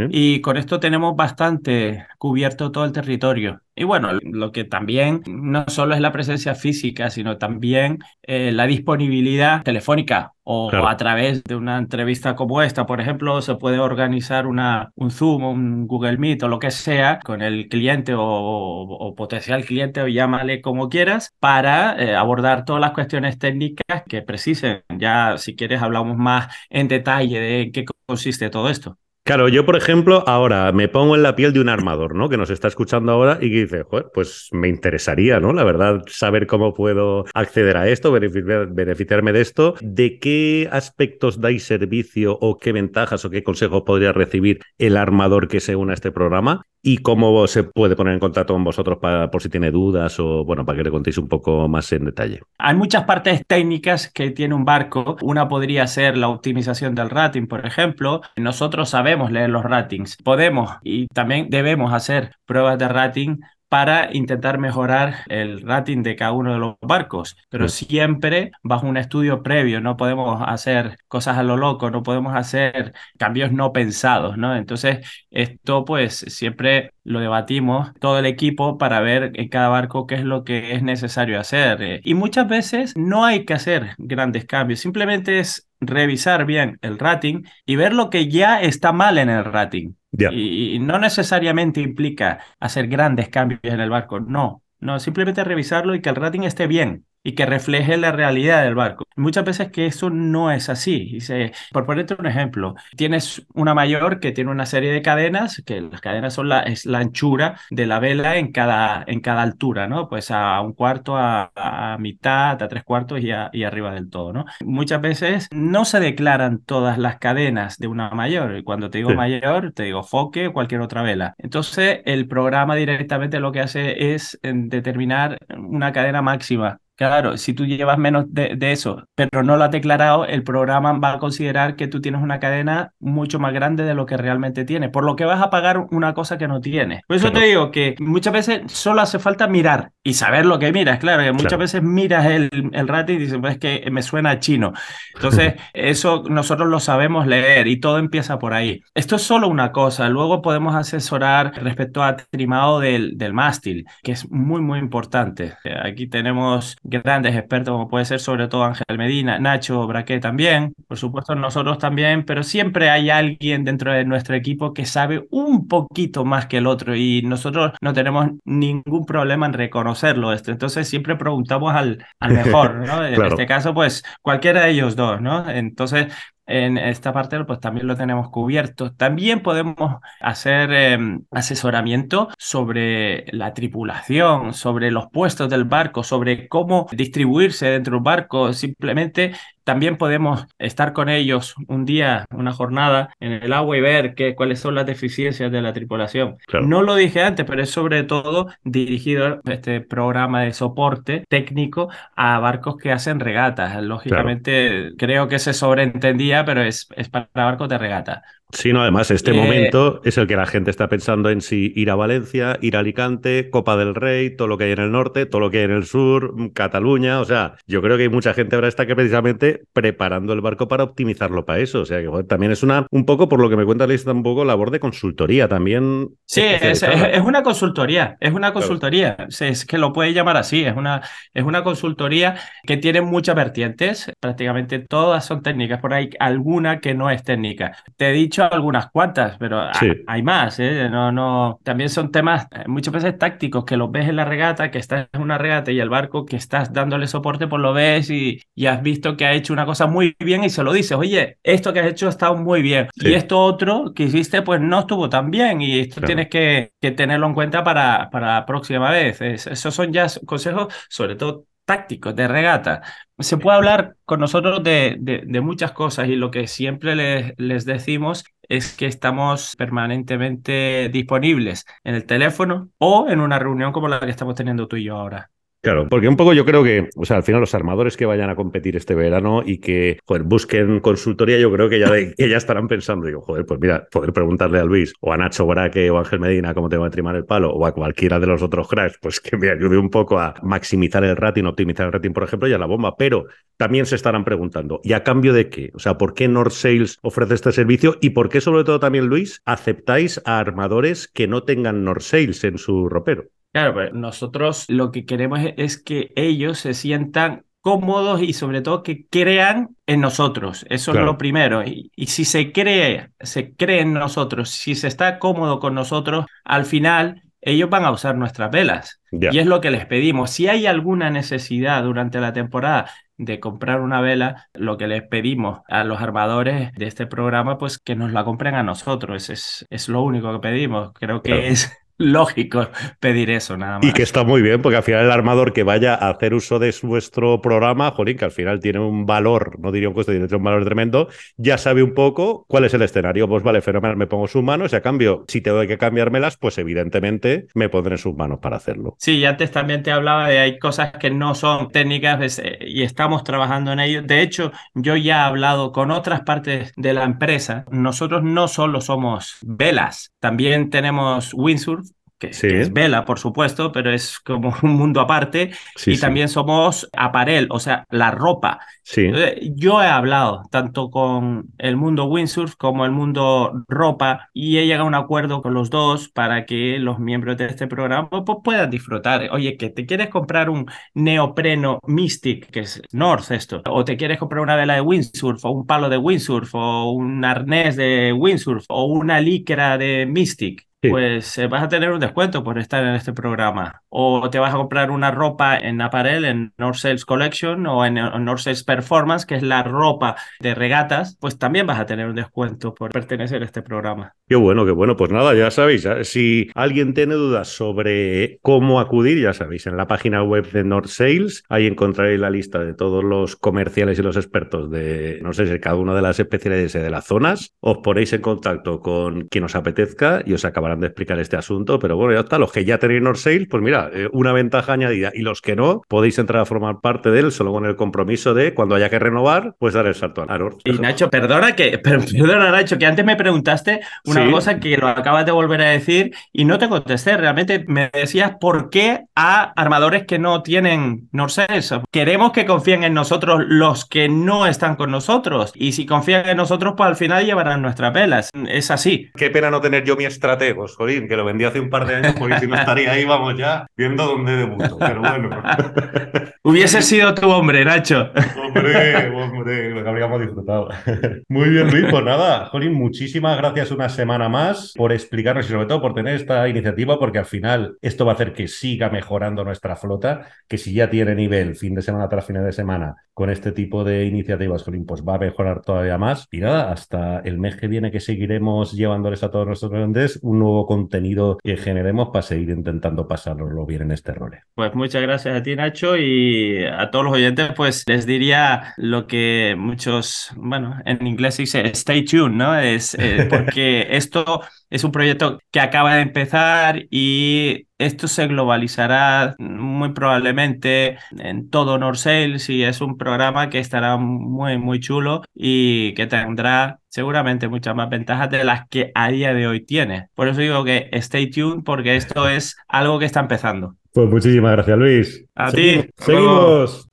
Y con esto tenemos bastante cubierto todo el territorio. Y bueno, lo que también no solo es la presencia física, sino también eh, la disponibilidad telefónica o a través de una entrevista como esta, por ejemplo, se puede organizar una, un Zoom, un Google Meet o lo que sea con el cliente o, potencial cliente o llámale como quieras para eh, abordar todas las cuestiones técnicas que precisen. Ya si quieres hablamos más en detalle de qué consiste todo esto. Claro, yo, por ejemplo, ahora me pongo en la piel de un armador, ¿no? Que nos está escuchando ahora y que dice, Joder, pues me interesaría, ¿no? La verdad, saber cómo puedo acceder a esto, beneficiarme de esto. ¿De qué aspectos dais servicio o qué ventajas o qué consejos podría recibir el armador que se una a este programa? ¿Y cómo se puede poner en contacto con vosotros para, por si tiene dudas o, bueno, para que le contéis un poco más en detalle? Hay muchas partes técnicas que tiene un barco. Una podría ser la optimización del rating, por ejemplo. Nosotros sabemos leer los ratings, podemos y también debemos hacer pruebas de rating para intentar mejorar el rating de cada uno de los barcos, pero siempre bajo un estudio previo, no podemos hacer cosas a lo loco, no podemos hacer cambios no pensados, ¿no? Entonces, esto pues siempre lo debatimos todo el equipo para ver en cada barco qué es lo que es necesario hacer. Y muchas veces no hay que hacer grandes cambios, simplemente es revisar bien el rating y ver lo que ya está mal en el rating. Y, no necesariamente implica hacer grandes cambios en el barco, no, no, simplemente revisarlo y que el rating esté bien y que refleje la realidad del barco. Muchas veces que eso no es así. Dice, por ponerte un ejemplo, tienes una mayor que tiene una serie de cadenas, que las cadenas son la, es la anchura de la vela en cada, en cada altura, ¿no? Pues a un cuarto, a, mitad, a tres cuartos y, y, arriba del todo, ¿no? Muchas veces no se declaran todas las cadenas de una mayor. Y cuando te digo mayor, te digo foque, cualquier otra vela. Entonces, el programa directamente lo que hace es determinar una cadena máxima Claro, si tú llevas menos de, eso, pero no lo has declarado, el programa va a considerar que tú tienes una cadena mucho más grande de lo que realmente tienes, por lo que vas a pagar una cosa que no tienes. Por eso te digo que muchas veces solo hace falta mirar y saber lo que miras. Claro, que muchas veces miras el, el rating y dices, pues es que me suena chino. Entonces, eso nosotros lo sabemos leer y todo empieza por ahí. Esto es solo una cosa. Luego podemos asesorar respecto a trimado del, del mástil, que es muy, muy importante. Aquí tenemos grandes expertos como puede ser sobre todo Ángel Medina, Nacho Braqué también, por supuesto nosotros también, pero siempre hay alguien dentro de nuestro equipo que sabe un poquito más que el otro y nosotros no tenemos ningún problema en reconocerlo esto. Entonces siempre preguntamos al, al mejor, ¿no? En este caso, pues cualquiera de ellos dos, ¿no? Entonces en esta parte pues también lo tenemos cubierto. También podemos hacer em, asesoramiento sobre la tripulación, sobre los puestos del barco, sobre cómo distribuirse dentro del barco. Simplemente también podemos estar con ellos un día, una jornada en el agua y ver qué, cuáles son las deficiencias de la tripulación. No lo dije antes, pero es sobre todo dirigido este programa de soporte técnico a barcos que hacen regatas. Lógicamente, creo que se sobreentendía, pero es, es para barcos de regata. Sí, no, además este Eh, momento es el que la gente está pensando en si ir a Valencia, ir a Alicante, Copa del Rey, todo lo que hay en el norte, todo lo que hay en el sur, mm, Cataluña, o sea, yo creo que hay mucha gente ahora está que precisamente preparando el barco para optimizarlo para eso, o sea, que también es una, un poco por lo que me cuenta Liz, un poco labor de consultoría también. Sí, es, es- es una consultoría, es una consultoría, Sí, es que lo puede llamar así, es una, es una consultoría que tiene muchas vertientes, prácticamente todas son técnicas, por ahí alguna que no es técnica. Te he dicho algunas cuantas, pero Sí. hay más, ¿eh? No, no, también son temas eh, muchas veces tácticos, que los ves en la regata, que estás en una regata y el barco que estás dándole soporte, pues lo ves y, y has visto que ha hecho una cosa muy bien y se lo dices, oye, esto que has hecho ha estado muy bien. Sí. Y esto otro que hiciste, pues no estuvo tan bien y esto Claro. tienes que, que tenerlo en cuenta para, para la próxima vez. Es- esos son ya consejos, sobre todo tácticos, de regata. Se puede hablar con nosotros de, de- muchas cosas y lo que siempre les decimos es que estamos permanentemente disponibles en el teléfono o en una reunión como la que estamos teniendo tú y yo ahora. Claro, porque un poco yo creo que, o sea, al final los armadores que vayan a competir este verano y que, joder, busquen consultoría, yo creo que ya, de- que ya estarán pensando, digo, joder, pues mira, poder preguntarle a Luis o a Nacho Braque o a Ángel Medina cómo tengo que trimar el palo o a cualquiera de los otros cracks, pues que me ayude un poco a maximizar el rating, optimizar el rating, por ejemplo, y a la bomba. Pero también se estarán preguntando, ¿y a cambio de qué? O sea, ¿por qué North Sales ofrece este servicio? Y por qué, sobre todo también, Luis, aceptáis a armadores que no tengan North Sales en su ropero? Claro, pues nosotros lo que queremos es, es que ellos se sientan cómodos y sobre todo que crean en nosotros. Eso Claro. es lo primero. Y, y si se cree, se cree en nosotros, si se está cómodo con nosotros, al final ellos van a usar nuestras velas. Ya. Y es lo que les pedimos. Si hay alguna necesidad durante la temporada de comprar una vela, lo que les pedimos a los armadores de este programa, pues que nos la compren a nosotros. Es, es lo único que pedimos. Creo que Claro. es lógico pedir eso, nada más. Y que está muy bien, porque al final el armador que vaya a hacer uso de vuestro programa, jolín, que al final tiene un valor, no diría un coste, tiene un valor tremendo, ya sabe un poco cuál es el escenario. Pues vale, fenomenal, me pongo sus manos y a cambio, si tengo que cambiármelas, pues evidentemente me pondré en sus manos para hacerlo. Sí, y antes también te hablaba de hay cosas que no son técnicas es, eh, y estamos trabajando en ello. De hecho, yo ya he hablado con otras partes de la empresa. Nosotros no solo somos velas, también tenemos windsurf, que, Sí. que es vela, por supuesto, pero es como un mundo aparte. Sí, y sí. también somos aparel, o sea, la ropa. Sí. Yo he hablado tanto con el mundo windsurf como el mundo ropa y he llegado a un acuerdo con los dos para que los miembros de este programa pues, puedan disfrutar. Oye, que te quieres comprar un neopreno Mystic, que es North esto, o te quieres comprar una vela de windsurf o un palo de windsurf o un arnés de windsurf o una licra de Mystic. Sí. Pues eh, vas a tener un descuento por estar en este programa. O te vas a comprar una ropa en Apparel, en North Sales Collection o en, en North Sales Performance, que es la ropa de regatas, pues también vas a tener un descuento por pertenecer a este programa. Qué bueno, qué bueno. Pues nada, ya sabéis, ¿eh? si alguien tiene dudas sobre cómo acudir, ya sabéis, en la página web de North Sales, ahí encontraréis la lista de todos los comerciales y los expertos de, no sé si cada una de las especialidades de las zonas. Os ponéis en contacto con quien os apetezca y os acabarán de explicar este asunto. Pero bueno, ya está. Los que ya tenéis North Sales, pues mira, eh, una ventaja añadida. Y los que no, podéis entrar a formar parte de él solo con el compromiso de cuando haya que renovar, pues dar el salto a North. Y Nacho, perdona que, per- perdona Nacho, que antes me preguntaste una Sí. cosa que lo acabas de volver a decir y no te contesté. Realmente me decías por qué a armadores que no tienen North Sales. Queremos que confíen en nosotros los que no están con nosotros. Y si confían en nosotros, pues al final llevarán nuestras velas. Es así. Qué pena no tener yo mi estratego, jolín, que lo vendí hace un par de años, porque si no estaría ahí, vamos ya, viendo dónde debuto. Pero bueno. Hubiese sido tu hombre, Nacho. Hombre, hombre, lo que habríamos disfrutado. Muy bien, Luis, pues nada, Jolín, muchísimas gracias una semana más por explicarnos y sobre todo por tener esta iniciativa, porque al final esto va a hacer que siga mejorando nuestra flota, que si ya tiene nivel fin de semana tras fin de semana con este tipo de iniciativas, Jolín, pues va a mejorar todavía más. Y nada, hasta el mes que viene que seguiremos llevándoles a todos nuestros clientes un nuevo contenido que generemos para seguir intentando pasárnoslo bien en este rol. Pues muchas gracias a ti, Nacho, y a todos los oyentes, pues les diría lo que muchos, bueno, en inglés se dice stay tuned, ¿no? Es eh, porque esto es un proyecto que acaba de empezar y esto se globalizará muy probablemente en todo North Sales y es un programa que estará muy, muy chulo y que tendrá seguramente muchas más ventajas de las que a día de hoy tiene. Por eso digo que stay tuned porque esto es algo que está empezando. Pues muchísimas gracias, Luis. A ti. Seguimos.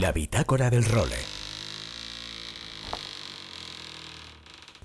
La bitácora del role.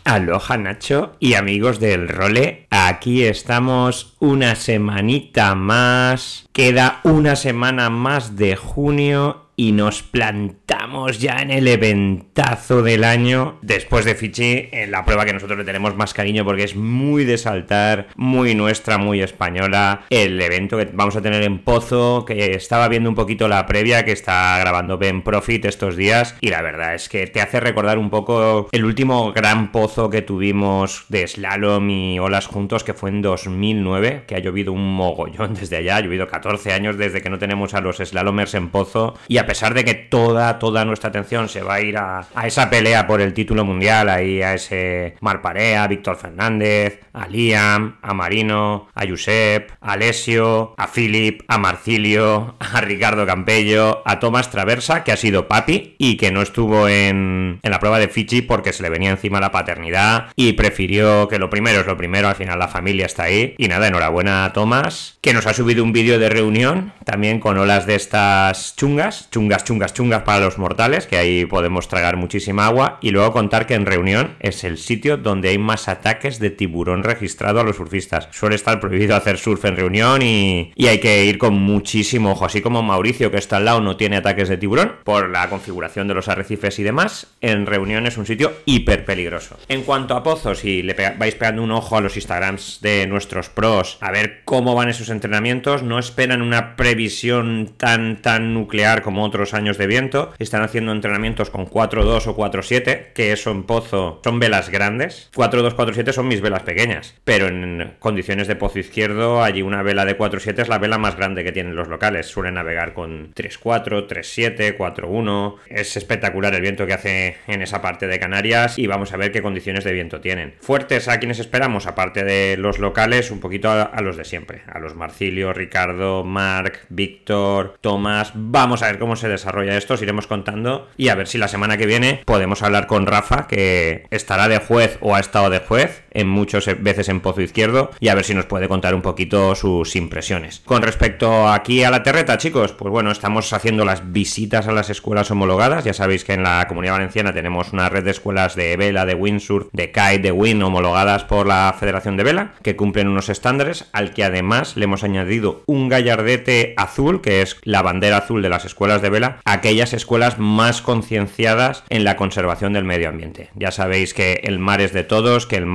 Aloha Nacho y amigos del role, aquí estamos una semanita más, queda una semana más de junio y nos plantamos ya en el eventazo del año. Después de Fichi, en la prueba que nosotros le tenemos más cariño porque es muy de saltar, muy nuestra, muy española. El evento que vamos a tener en Pozo, que estaba viendo un poquito la previa que está grabando Ben Profit estos días. Y la verdad es que te hace recordar un poco el último gran pozo que tuvimos de slalom y olas juntos que fue en 2009, que ha llovido un mogollón desde allá, ha llovido 14 años desde que no tenemos a los slalomers en Pozo y a pesar de que toda, toda nuestra atención se va a ir a, esa pelea por el título mundial, ahí a ese Marparea, a Víctor Fernández, a Liam, a Marino, a Josep, a Alessio, a Philip, a Marcilio, a Ricardo Campello, a Tomás Traversa, que ha sido papi y que no estuvo en, en la prueba de Fiji porque se le venía encima la paternidad y prefirió que lo primero es lo primero, al final la familia está ahí. Y nada, enhorabuena a Tomás, que nos ha subido un vídeo de reunión también con olas de estas chungas, chungas, chungas, chungas para los mortales, que ahí podemos tragar muchísima agua. Y luego contar que en reunión es el sitio donde hay más ataques de tiburón registrado a los surfistas. Suele estar prohibido hacer surf en reunión y, y hay que ir con muchísimo ojo. Así como Mauricio, que está al lado, no tiene ataques de tiburón por la configuración de los arrecifes y demás. En reunión es un sitio hiper peligroso. En cuanto a pozos, y le vais pegando un ojo a los Instagrams de nuestros pros, a ver cómo van esos entrenamientos, no esperan una previsión tan, tan nuclear como otros años de viento. Están haciendo entrenamientos con 4.2 o 4.7, que eso en pozo son velas grandes. 4.2, 4.7 son mis velas pequeñas, pero en condiciones de pozo izquierdo, allí una vela de 4.7 es la vela más grande que tienen los locales. Suelen navegar con 3.4, 3.7, 4.1. Es espectacular el viento que hace en esa parte de Canarias y vamos a ver qué condiciones de viento tienen. Fuertes a quienes esperamos, aparte de los locales, un poquito a, a los de siempre. A los Marcilio, Ricardo, Marc, Víctor, Tomás. Vamos a ver cómo se desarrolla esto, os iremos contando y a ver si la semana que viene podemos hablar con Rafa, que estará de juez o ha estado de juez en muchas veces en Pozo Izquierdo y a ver si nos puede contar un poquito sus impresiones. Con respecto aquí a la terreta, chicos, pues bueno, estamos haciendo las visitas a las escuelas homologadas. Ya sabéis que en la Comunidad Valenciana tenemos una red de escuelas de vela, de windsurf, de kite, de wind homologadas por la Federación de Vela, que cumplen unos estándares, al que además le hemos añadido un gallardete azul, que es la bandera azul de las escuelas de vela, aquellas escuelas más concienciadas en la conservación del medio ambiente. Ya sabéis que el mar es de todos, que el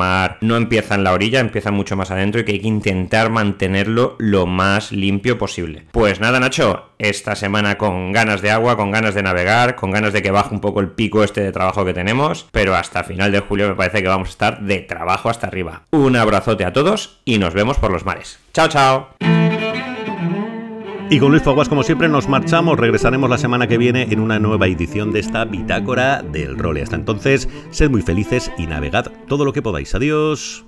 no empieza en la orilla, empieza mucho más adentro y que hay que intentar mantenerlo lo más limpio posible. Pues nada, Nacho, esta semana con ganas de agua, con ganas de navegar, con ganas de que baje un poco el pico este de trabajo que tenemos, pero hasta final de julio me parece que vamos a estar de trabajo hasta arriba. Un abrazote a todos y nos vemos por los mares. Chao, chao. Y con Luis Faguas, como siempre, nos marchamos. Regresaremos la semana que viene en una nueva edición de esta bitácora del role. Hasta entonces, sed muy felices y navegad todo lo que podáis. Adiós.